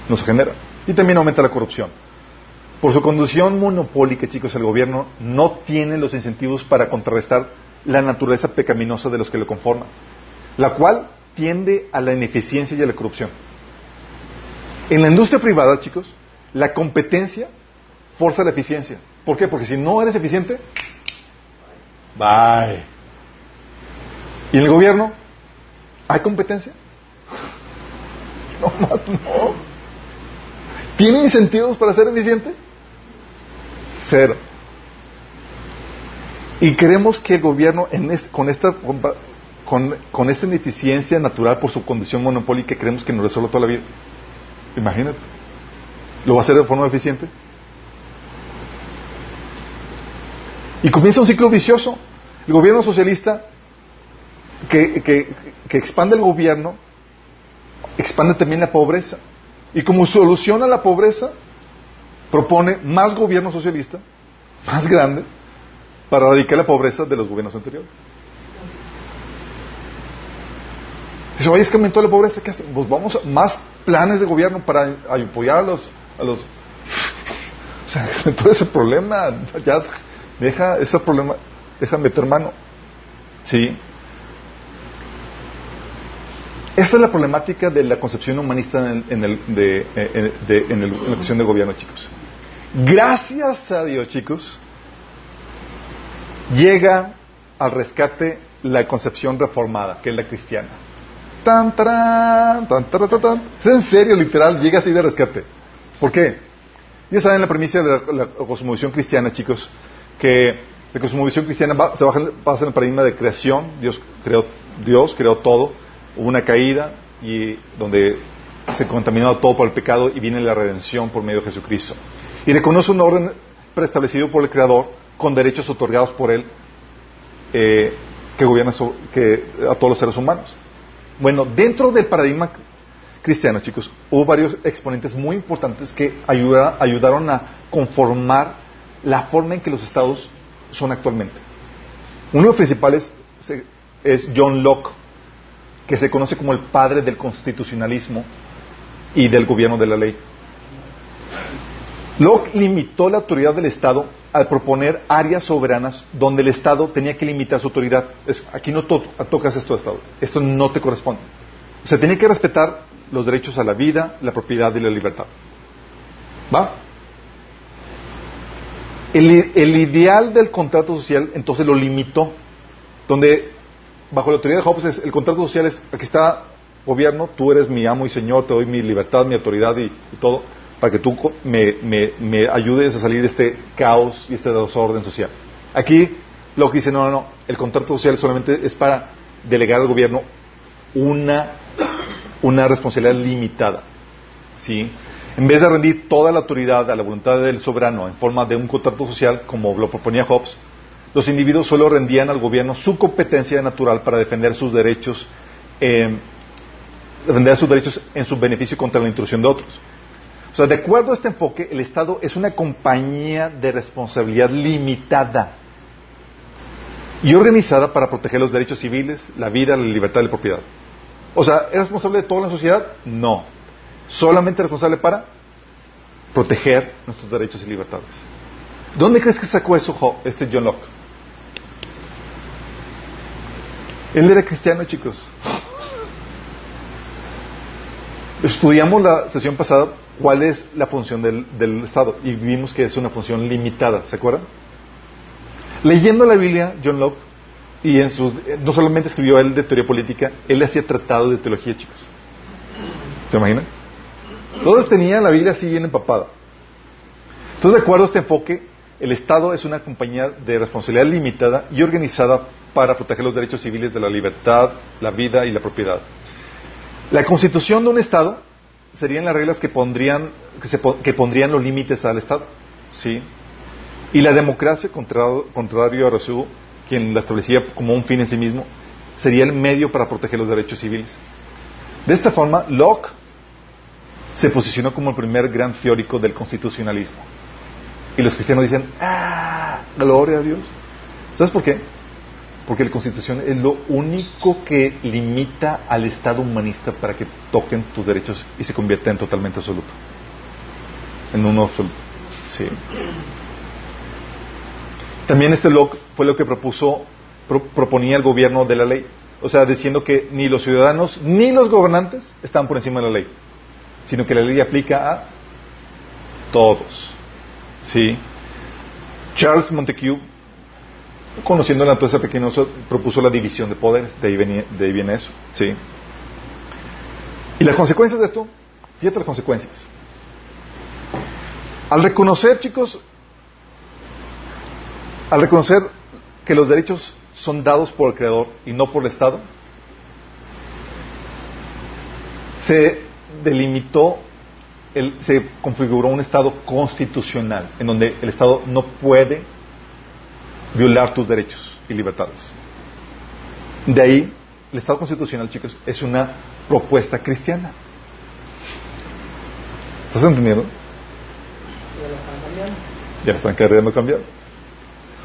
no se genera. Y también aumenta la corrupción. Por su conducción monopólica, chicos, el gobierno no tiene los incentivos para contrarrestar la naturaleza pecaminosa de los que lo conforman, la cual tiende a la ineficiencia y a la corrupción. En la industria privada, chicos, la competencia forza la eficiencia. ¿Por qué? Porque si no eres eficiente, bye. ¿Y en el gobierno? ¿Hay competencia? No más no. ¿Tiene incentivos para ser eficiente? Cero. Y queremos que el gobierno, en es- con esta con, con esta ineficiencia natural por su condición monopólica, queremos que nos resuelva toda la vida. Imagínate. ¿Lo va a hacer de forma eficiente? Y comienza un ciclo vicioso. El gobierno socialista que, que, expande el gobierno, expande también la pobreza. Y como solución a la pobreza, propone más gobierno socialista, más grande, para erradicar la pobreza de los gobiernos anteriores. Dice, oye, es que aumentó la pobreza, ¿qué hace? Pues vamos a más planes de gobierno para apoyar a los... A los... O sea, todo ese problema, ya deja ese problema, deja meter mano. Sí. Esa es la problemática de la concepción humanista en, el, en, el, de, en, de, en, el, la cuestión de gobierno, chicos. Gracias a Dios, chicos, llega al rescate la concepción reformada, que es la cristiana. Tan, tarán, tan, tarán, tan. Es en serio, literal, llega así de rescate. ¿Por qué? Ya saben la premisa de la, la cosmovisión cristiana, chicos, que la cosmovisión cristiana va, se basa, en el paradigma de creación. Dios creó, Dios creó todo. Hubo una caída y donde se contaminó todo por el pecado y viene la redención por medio de Jesucristo. Y reconoce un orden preestablecido por el Creador con derechos otorgados por Él eh, que gobierna que, a todos los seres humanos. Bueno, dentro del paradigma cristiano, chicos, hubo varios exponentes muy importantes que ayuda, ayudaron a conformar la forma en que los estados son actualmente. Uno de los principales es John Locke, que se conoce como el padre del constitucionalismo y del gobierno de la ley. Locke limitó la autoridad del Estado al proponer áreas soberanas donde el Estado tenía que limitar su autoridad. Es, aquí no to tocas esto, Estado. Esto no te corresponde. O sea, tenía que respetar los derechos a la vida, la propiedad y la libertad. ¿Va? El, el ideal del contrato social entonces lo limitó, donde bajo la autoridad de Hobbes es, el contrato social es, aquí está gobierno, tú eres mi amo y señor, te doy mi libertad, mi autoridad y, y todo, para que tú me, me, me, ayudes a salir de este caos y este desorden social. Aquí lo que dice, no, no, no, el contrato social solamente es para delegar al gobierno una, una responsabilidad limitada. ¿sí? En vez de rendir toda la autoridad a la voluntad del soberano en forma de un contrato social, como lo proponía Hobbes, los individuos solo rendían al gobierno su competencia natural para defender sus derechos, eh, defender sus derechos en su beneficio contra la intrusión de otros. O sea, de acuerdo a este enfoque, el Estado es una compañía de responsabilidad limitada y organizada para proteger los derechos civiles, la vida, la libertad y la propiedad. O sea, ¿es responsable de toda la sociedad? No. Solamente responsable para proteger nuestros derechos y libertades. ¿Dónde crees que sacó eso este John Locke? Él era cristiano, chicos. Estudiamos la sesión pasada cuál es la función del, del, Estado y vimos que es una función limitada, ¿se acuerdan? Leyendo la Biblia, John Locke, y en sus, no solamente escribió él de teoría política, él hacía tratados de teología, chicos. ¿Te imaginas? Todos tenían la Biblia así bien empapada. Entonces, de acuerdo a este enfoque, el Estado es una compañía de responsabilidad limitada y organizada para proteger los derechos civiles de la libertad, la vida y la propiedad. La constitución de un Estado serían las reglas que pondrían, que, se, que pondrían los límites al Estado. ¿sí? Y la democracia, contrario, contrario a Rousseau, quien la establecía como un fin en sí mismo, sería el medio para proteger los derechos civiles. De esta forma, Locke se posicionó como el primer gran teórico del constitucionalismo. Y los cristianos dicen, ¡ah! ¡Gloria a Dios! ¿Sabes por qué? Porque la Constitución es lo único que limita al Estado humanista para que toquen tus derechos y se convierta en totalmente absoluto. En uno absoluto. Sí. También este Locke fue lo que propuso, pro, proponía el gobierno de la ley. O sea, diciendo que ni los ciudadanos ni los gobernantes están por encima de la ley, sino que la ley aplica a todos. ¿Sí? Charles Montague conociendo la naturaleza pequeñosa, propuso la división de poderes, de ahí, venía, de ahí viene eso, ¿sí? Y las consecuencias de esto, fíjate las consecuencias. Al reconocer, chicos, al reconocer que los derechos son dados por el Creador y no por el Estado, se delimitó, el- se configuró un Estado constitucional, en donde el Estado no puede violar tus derechos y libertades. De ahí, el Estado constitucional, chicos, es una propuesta cristiana. ¿Estás entendiendo? Ya lo están cambiando. Ya la están queriendo cambiar.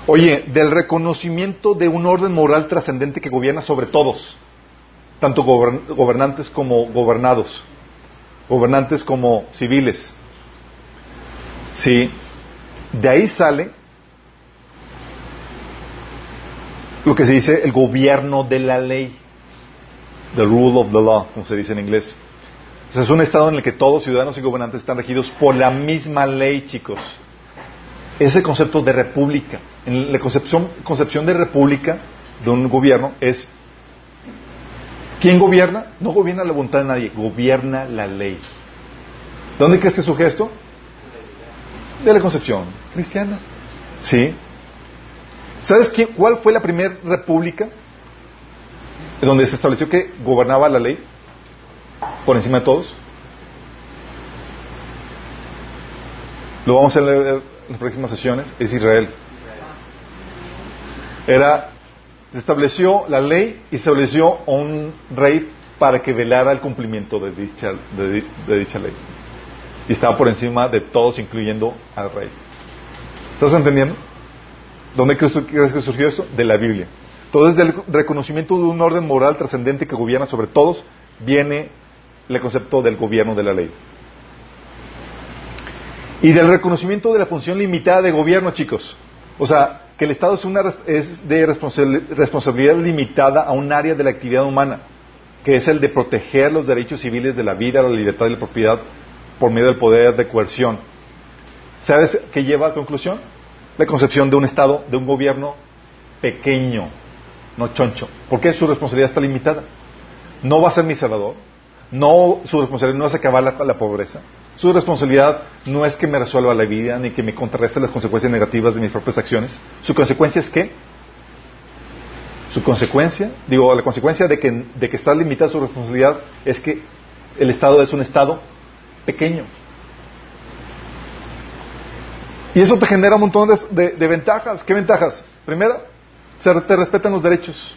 Oye, del reconocimiento de un orden moral trascendente que gobierna sobre todos, tanto gobern- gobernantes como gobernados, gobernantes como civiles. Sí, de ahí sale lo que se dice el gobierno de la ley, the rule of the law, como se dice en inglés. Es un estado en el que todos, ciudadanos y gobernantes, están regidos por la misma ley, chicos. Ese concepto de república. En la concepción, concepción de república de un gobierno es ¿quién gobierna? No gobierna la voluntad de nadie, gobierna la ley. ¿Dónde crees que surge esto? De la concepción cristiana. ¿Sí? ¿Sabes quién, cuál fue la primera república donde se estableció que gobernaba la ley por encima de todos? Lo vamos a leer en las próximas sesiones. Es Israel. Era, estableció la ley y estableció un rey para que velara el cumplimiento de dicha, de, di- de dicha ley. Y estaba por encima de todos, incluyendo al rey. ¿Estás entendiendo? ¿Dónde crees que surgió esto? De la Biblia. Entonces, del reconocimiento de un orden moral trascendente que gobierna sobre todos, viene el concepto del gobierno de la ley. Y del reconocimiento de la función limitada de gobierno, chicos. O sea, que el Estado es, una, es de responsabili- responsabilidad limitada a un área de la actividad humana, que es el de proteger los derechos civiles de la vida, la libertad y la propiedad por medio del poder de coerción. ¿Sabes qué lleva a conclusión? La concepción de un Estado, de un gobierno pequeño, no choncho. ¿Por qué su responsabilidad está limitada? No va a ser mi salvador. No, su responsabilidad no es acabar la, la pobreza. Su responsabilidad no es que me resuelva la vida ni que me contrarreste las consecuencias negativas de mis propias acciones. Su consecuencia es que, su consecuencia, digo, la consecuencia de que, de que está limitada su responsabilidad es que el Estado es un Estado pequeño. Y eso te genera un montón de, ventajas. ¿Qué ventajas? Primera, se, te respetan los derechos.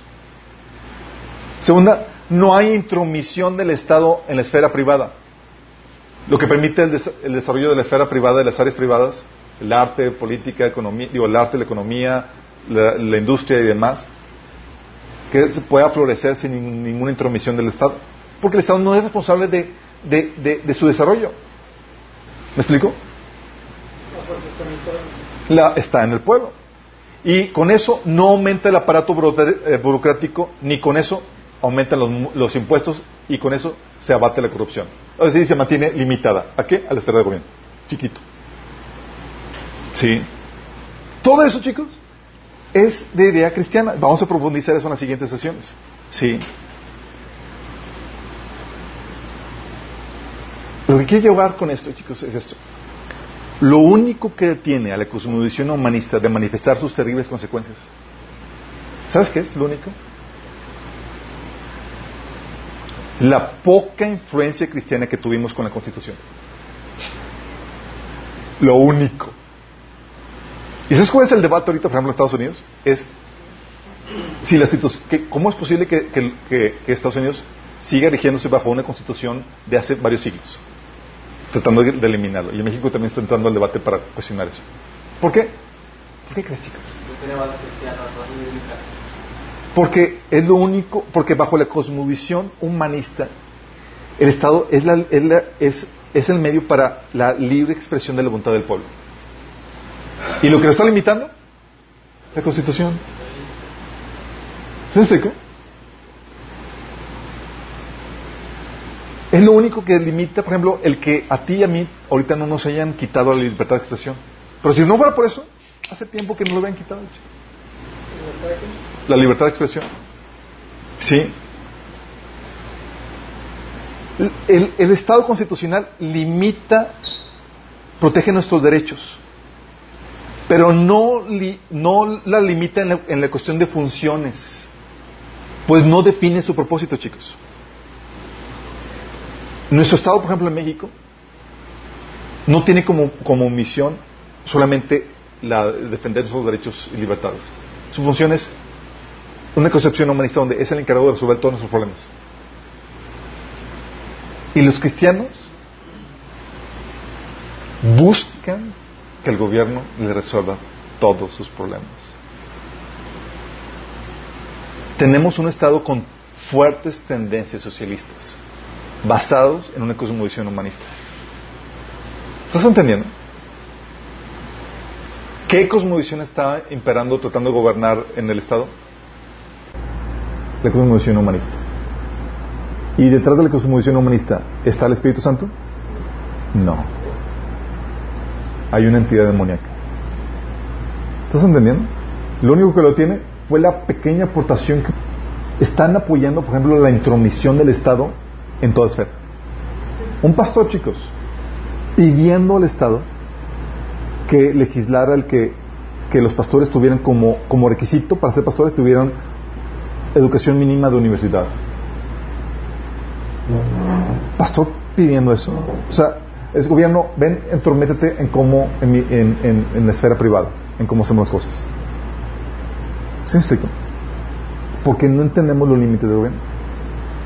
Segunda, no hay intromisión del Estado en la esfera privada. Lo que permite el, des- el desarrollo de la esfera privada, de las áreas privadas, el arte, política, economía, digo, el arte, la economía, la, la industria y demás, que se pueda florecer sin nin- ninguna intromisión del Estado. Porque el Estado no es responsable de, de- su desarrollo. ¿Me explico? La está en el pueblo. Y con eso no aumenta el aparato eh, burocrático, ni con eso aumentan los, los impuestos y con eso se abate la corrupción. Decir, se mantiene limitada. ¿A qué? A la esfera de gobierno. Chiquito. Sí. Todo eso, chicos, es de idea cristiana. Vamos a profundizar eso en las siguientes sesiones. Sí. Lo que quiero llevar con esto, chicos, es esto. Lo único que detiene a la cosmovisión humanista de manifestar sus terribles consecuencias, ¿sabes qué es lo único? La poca influencia cristiana que tuvimos con la Constitución. Lo único. ¿Y sabes cuál es el debate ahorita, por ejemplo, en Estados Unidos? Es si la constitu- que- ¿cómo es posible que, que- Estados Unidos siga rigiéndose bajo una constitución de hace varios siglos? Tratando de eliminarlo. Y en México también está entrando al debate para cuestionar eso. ¿Por qué? ¿Por qué crees, chicos? Porque es lo único, porque bajo la cosmovisión humanista, el Estado es, la- es, la- es- el medio para la libre expresión de la voluntad del pueblo. ¿Y lo que lo está limitando? La Constitución. ¿Se explico? Es lo único que limita, por ejemplo, el que a ti y a mí ahorita no nos hayan quitado la libertad de expresión. Pero si no fuera por eso, hace tiempo que no lo habían quitado. La libertad de expresión. Sí. El, el- Estado constitucional limita, protege nuestros derechos, Pero no, no la limita en la, en la cuestión de funciones, pues no define su propósito, chicos. Nuestro Estado, por ejemplo, en México, no tiene como, como misión solamente la de defender nuestros derechos y libertades. Su función es una concepción humanista donde es el encargado de resolver todos nuestros problemas. Y los cristianos buscan que el gobierno les resuelva todos sus problemas. Tenemos un Estado con fuertes tendencias socialistas, basados en una cosmovisión humanista. ¿Estás entendiendo? ¿Qué cosmovisión está imperando, tratando de gobernar en el Estado? La cosmovisión humanista. ¿Y detrás de la cosmovisión humanista está el Espíritu Santo? No. Hay una entidad demoníaca. ¿Estás entendiendo? Lo único que lo tiene fue la pequeña aportación que están apoyando, por ejemplo, la intromisión del Estado en toda esfera. Un pastor, chicos, pidiendo al Estado que legislara el que, que los pastores tuvieran como, como requisito para ser pastores tuvieran educación mínima de universidad. Pastor pidiendo eso. O sea, es gobierno, ven, entrométete en cómo, en, en, en- en la esfera privada, en cómo hacemos las cosas. ¿Sí me explico? Porque no entendemos los límites del gobierno.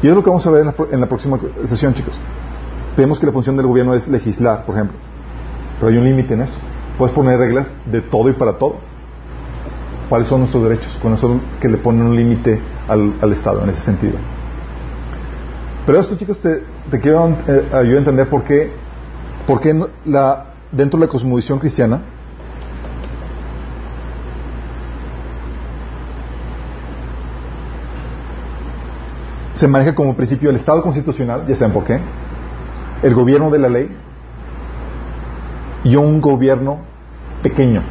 Y es lo que vamos a ver en la próxima sesión, chicos. Vemos que la función del gobierno es legislar, por ejemplo. Pero hay un límite en eso. Puedes poner reglas de todo y para todo. ¿Cuáles son nuestros derechos? Cuáles son que le ponen un límite al, al Estado en ese sentido. Pero esto, chicos, te, te quiero eh, ayudar a entender por qué, por qué la, dentro de la cosmovisión cristiana se maneja como principio el Estado constitucional, ya saben por qué, el gobierno de la ley y un gobierno pequeño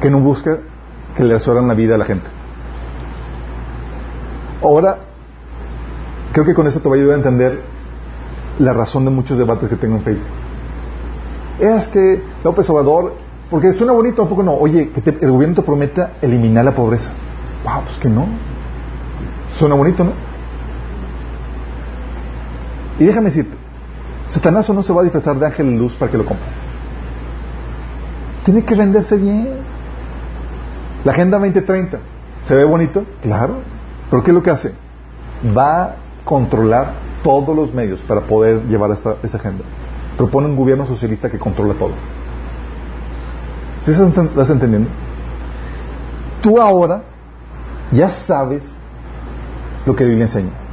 que no busca que le resuelvan la vida a la gente. Ahora, creo que con esto te va a ayudar a entender la razón de muchos debates que tengo en Facebook. Es que López Obrador, porque suena bonito, tampoco no. Oye, que te- el gobierno te prometa eliminar la pobreza. Wow, pues que no. Suena bonito, ¿no? Y déjame decirte, Satanás no se va a disfrazar de ángel de luz para que lo compres. Tiene que venderse bien. La Agenda 2030, ¿se ve bonito? Claro. ¿Pero qué es lo que hace? Va a controlar todos los medios para poder llevar esta, esa agenda. Propone un gobierno socialista que controla todo. ¿Sí estás entendiendo? Tú ahora ya sabes lo que la Biblia enseña.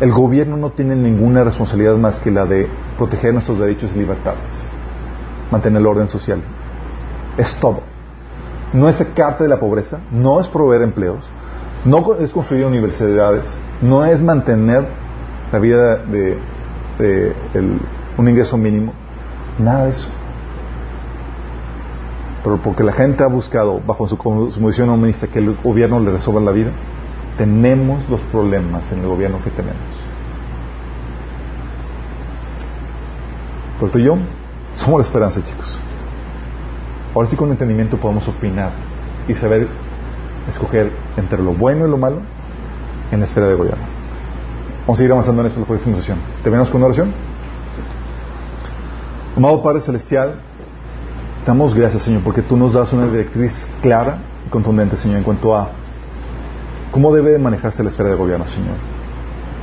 El gobierno no tiene ninguna responsabilidad más que la de proteger nuestros derechos y libertades, mantener el orden social. Es todo. No es sacarte de la pobreza, no es proveer empleos, no es construir universidades, no es mantener la vida de, un ingreso mínimo, nada de eso. Pero porque la gente ha buscado, bajo su condición humanista, que el gobierno le resuelva la vida, tenemos los problemas en el gobierno que tenemos. Pero tú y yo somos la esperanza, chicos. Ahora sí con entendimiento podemos opinar y saber escoger entre lo bueno y lo malo en la esfera de gobierno. Vamos a ir avanzando en esto en la próxima sesión. ¿Te venimos con una oración? Amado Padre Celestial, damos gracias, Señor, porque tú nos das una directriz clara y contundente, Señor, en cuanto a cómo debe de manejarse la esfera de gobierno, Señor.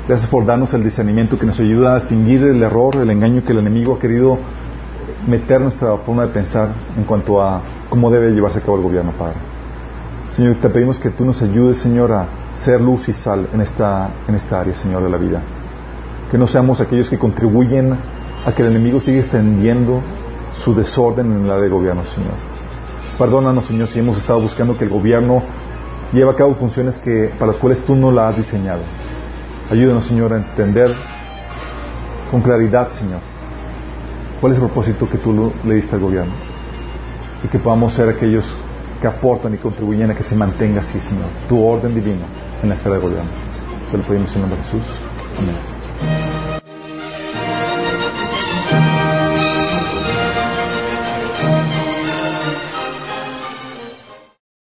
Gracias por darnos el discernimiento que nos ayuda a distinguir el error, el engaño que el enemigo ha querido meter nuestra forma de pensar en cuanto a cómo debe llevarse a cabo el gobierno, Padre. Señor, te pedimos que tú nos ayudes, Señor, a ser luz y sal en esta, en esta área, Señor, de la vida. Que no seamos aquellos que contribuyen a que el enemigo siga extendiendo su desorden en área de gobierno, Señor. Perdónanos, Señor, si hemos estado buscando que el gobierno lleve a cabo funciones que, para las cuales tú no la has diseñado. Ayúdanos, Señor, a entender con claridad, Señor, cuál es el propósito que tú le diste al gobierno. Y que podamos ser aquellos que aportan y contribuyen a que se mantenga así, Señor, tu orden divino en la esfera de gobierno. Te lo pedimos en nombre de Jesús. Amén.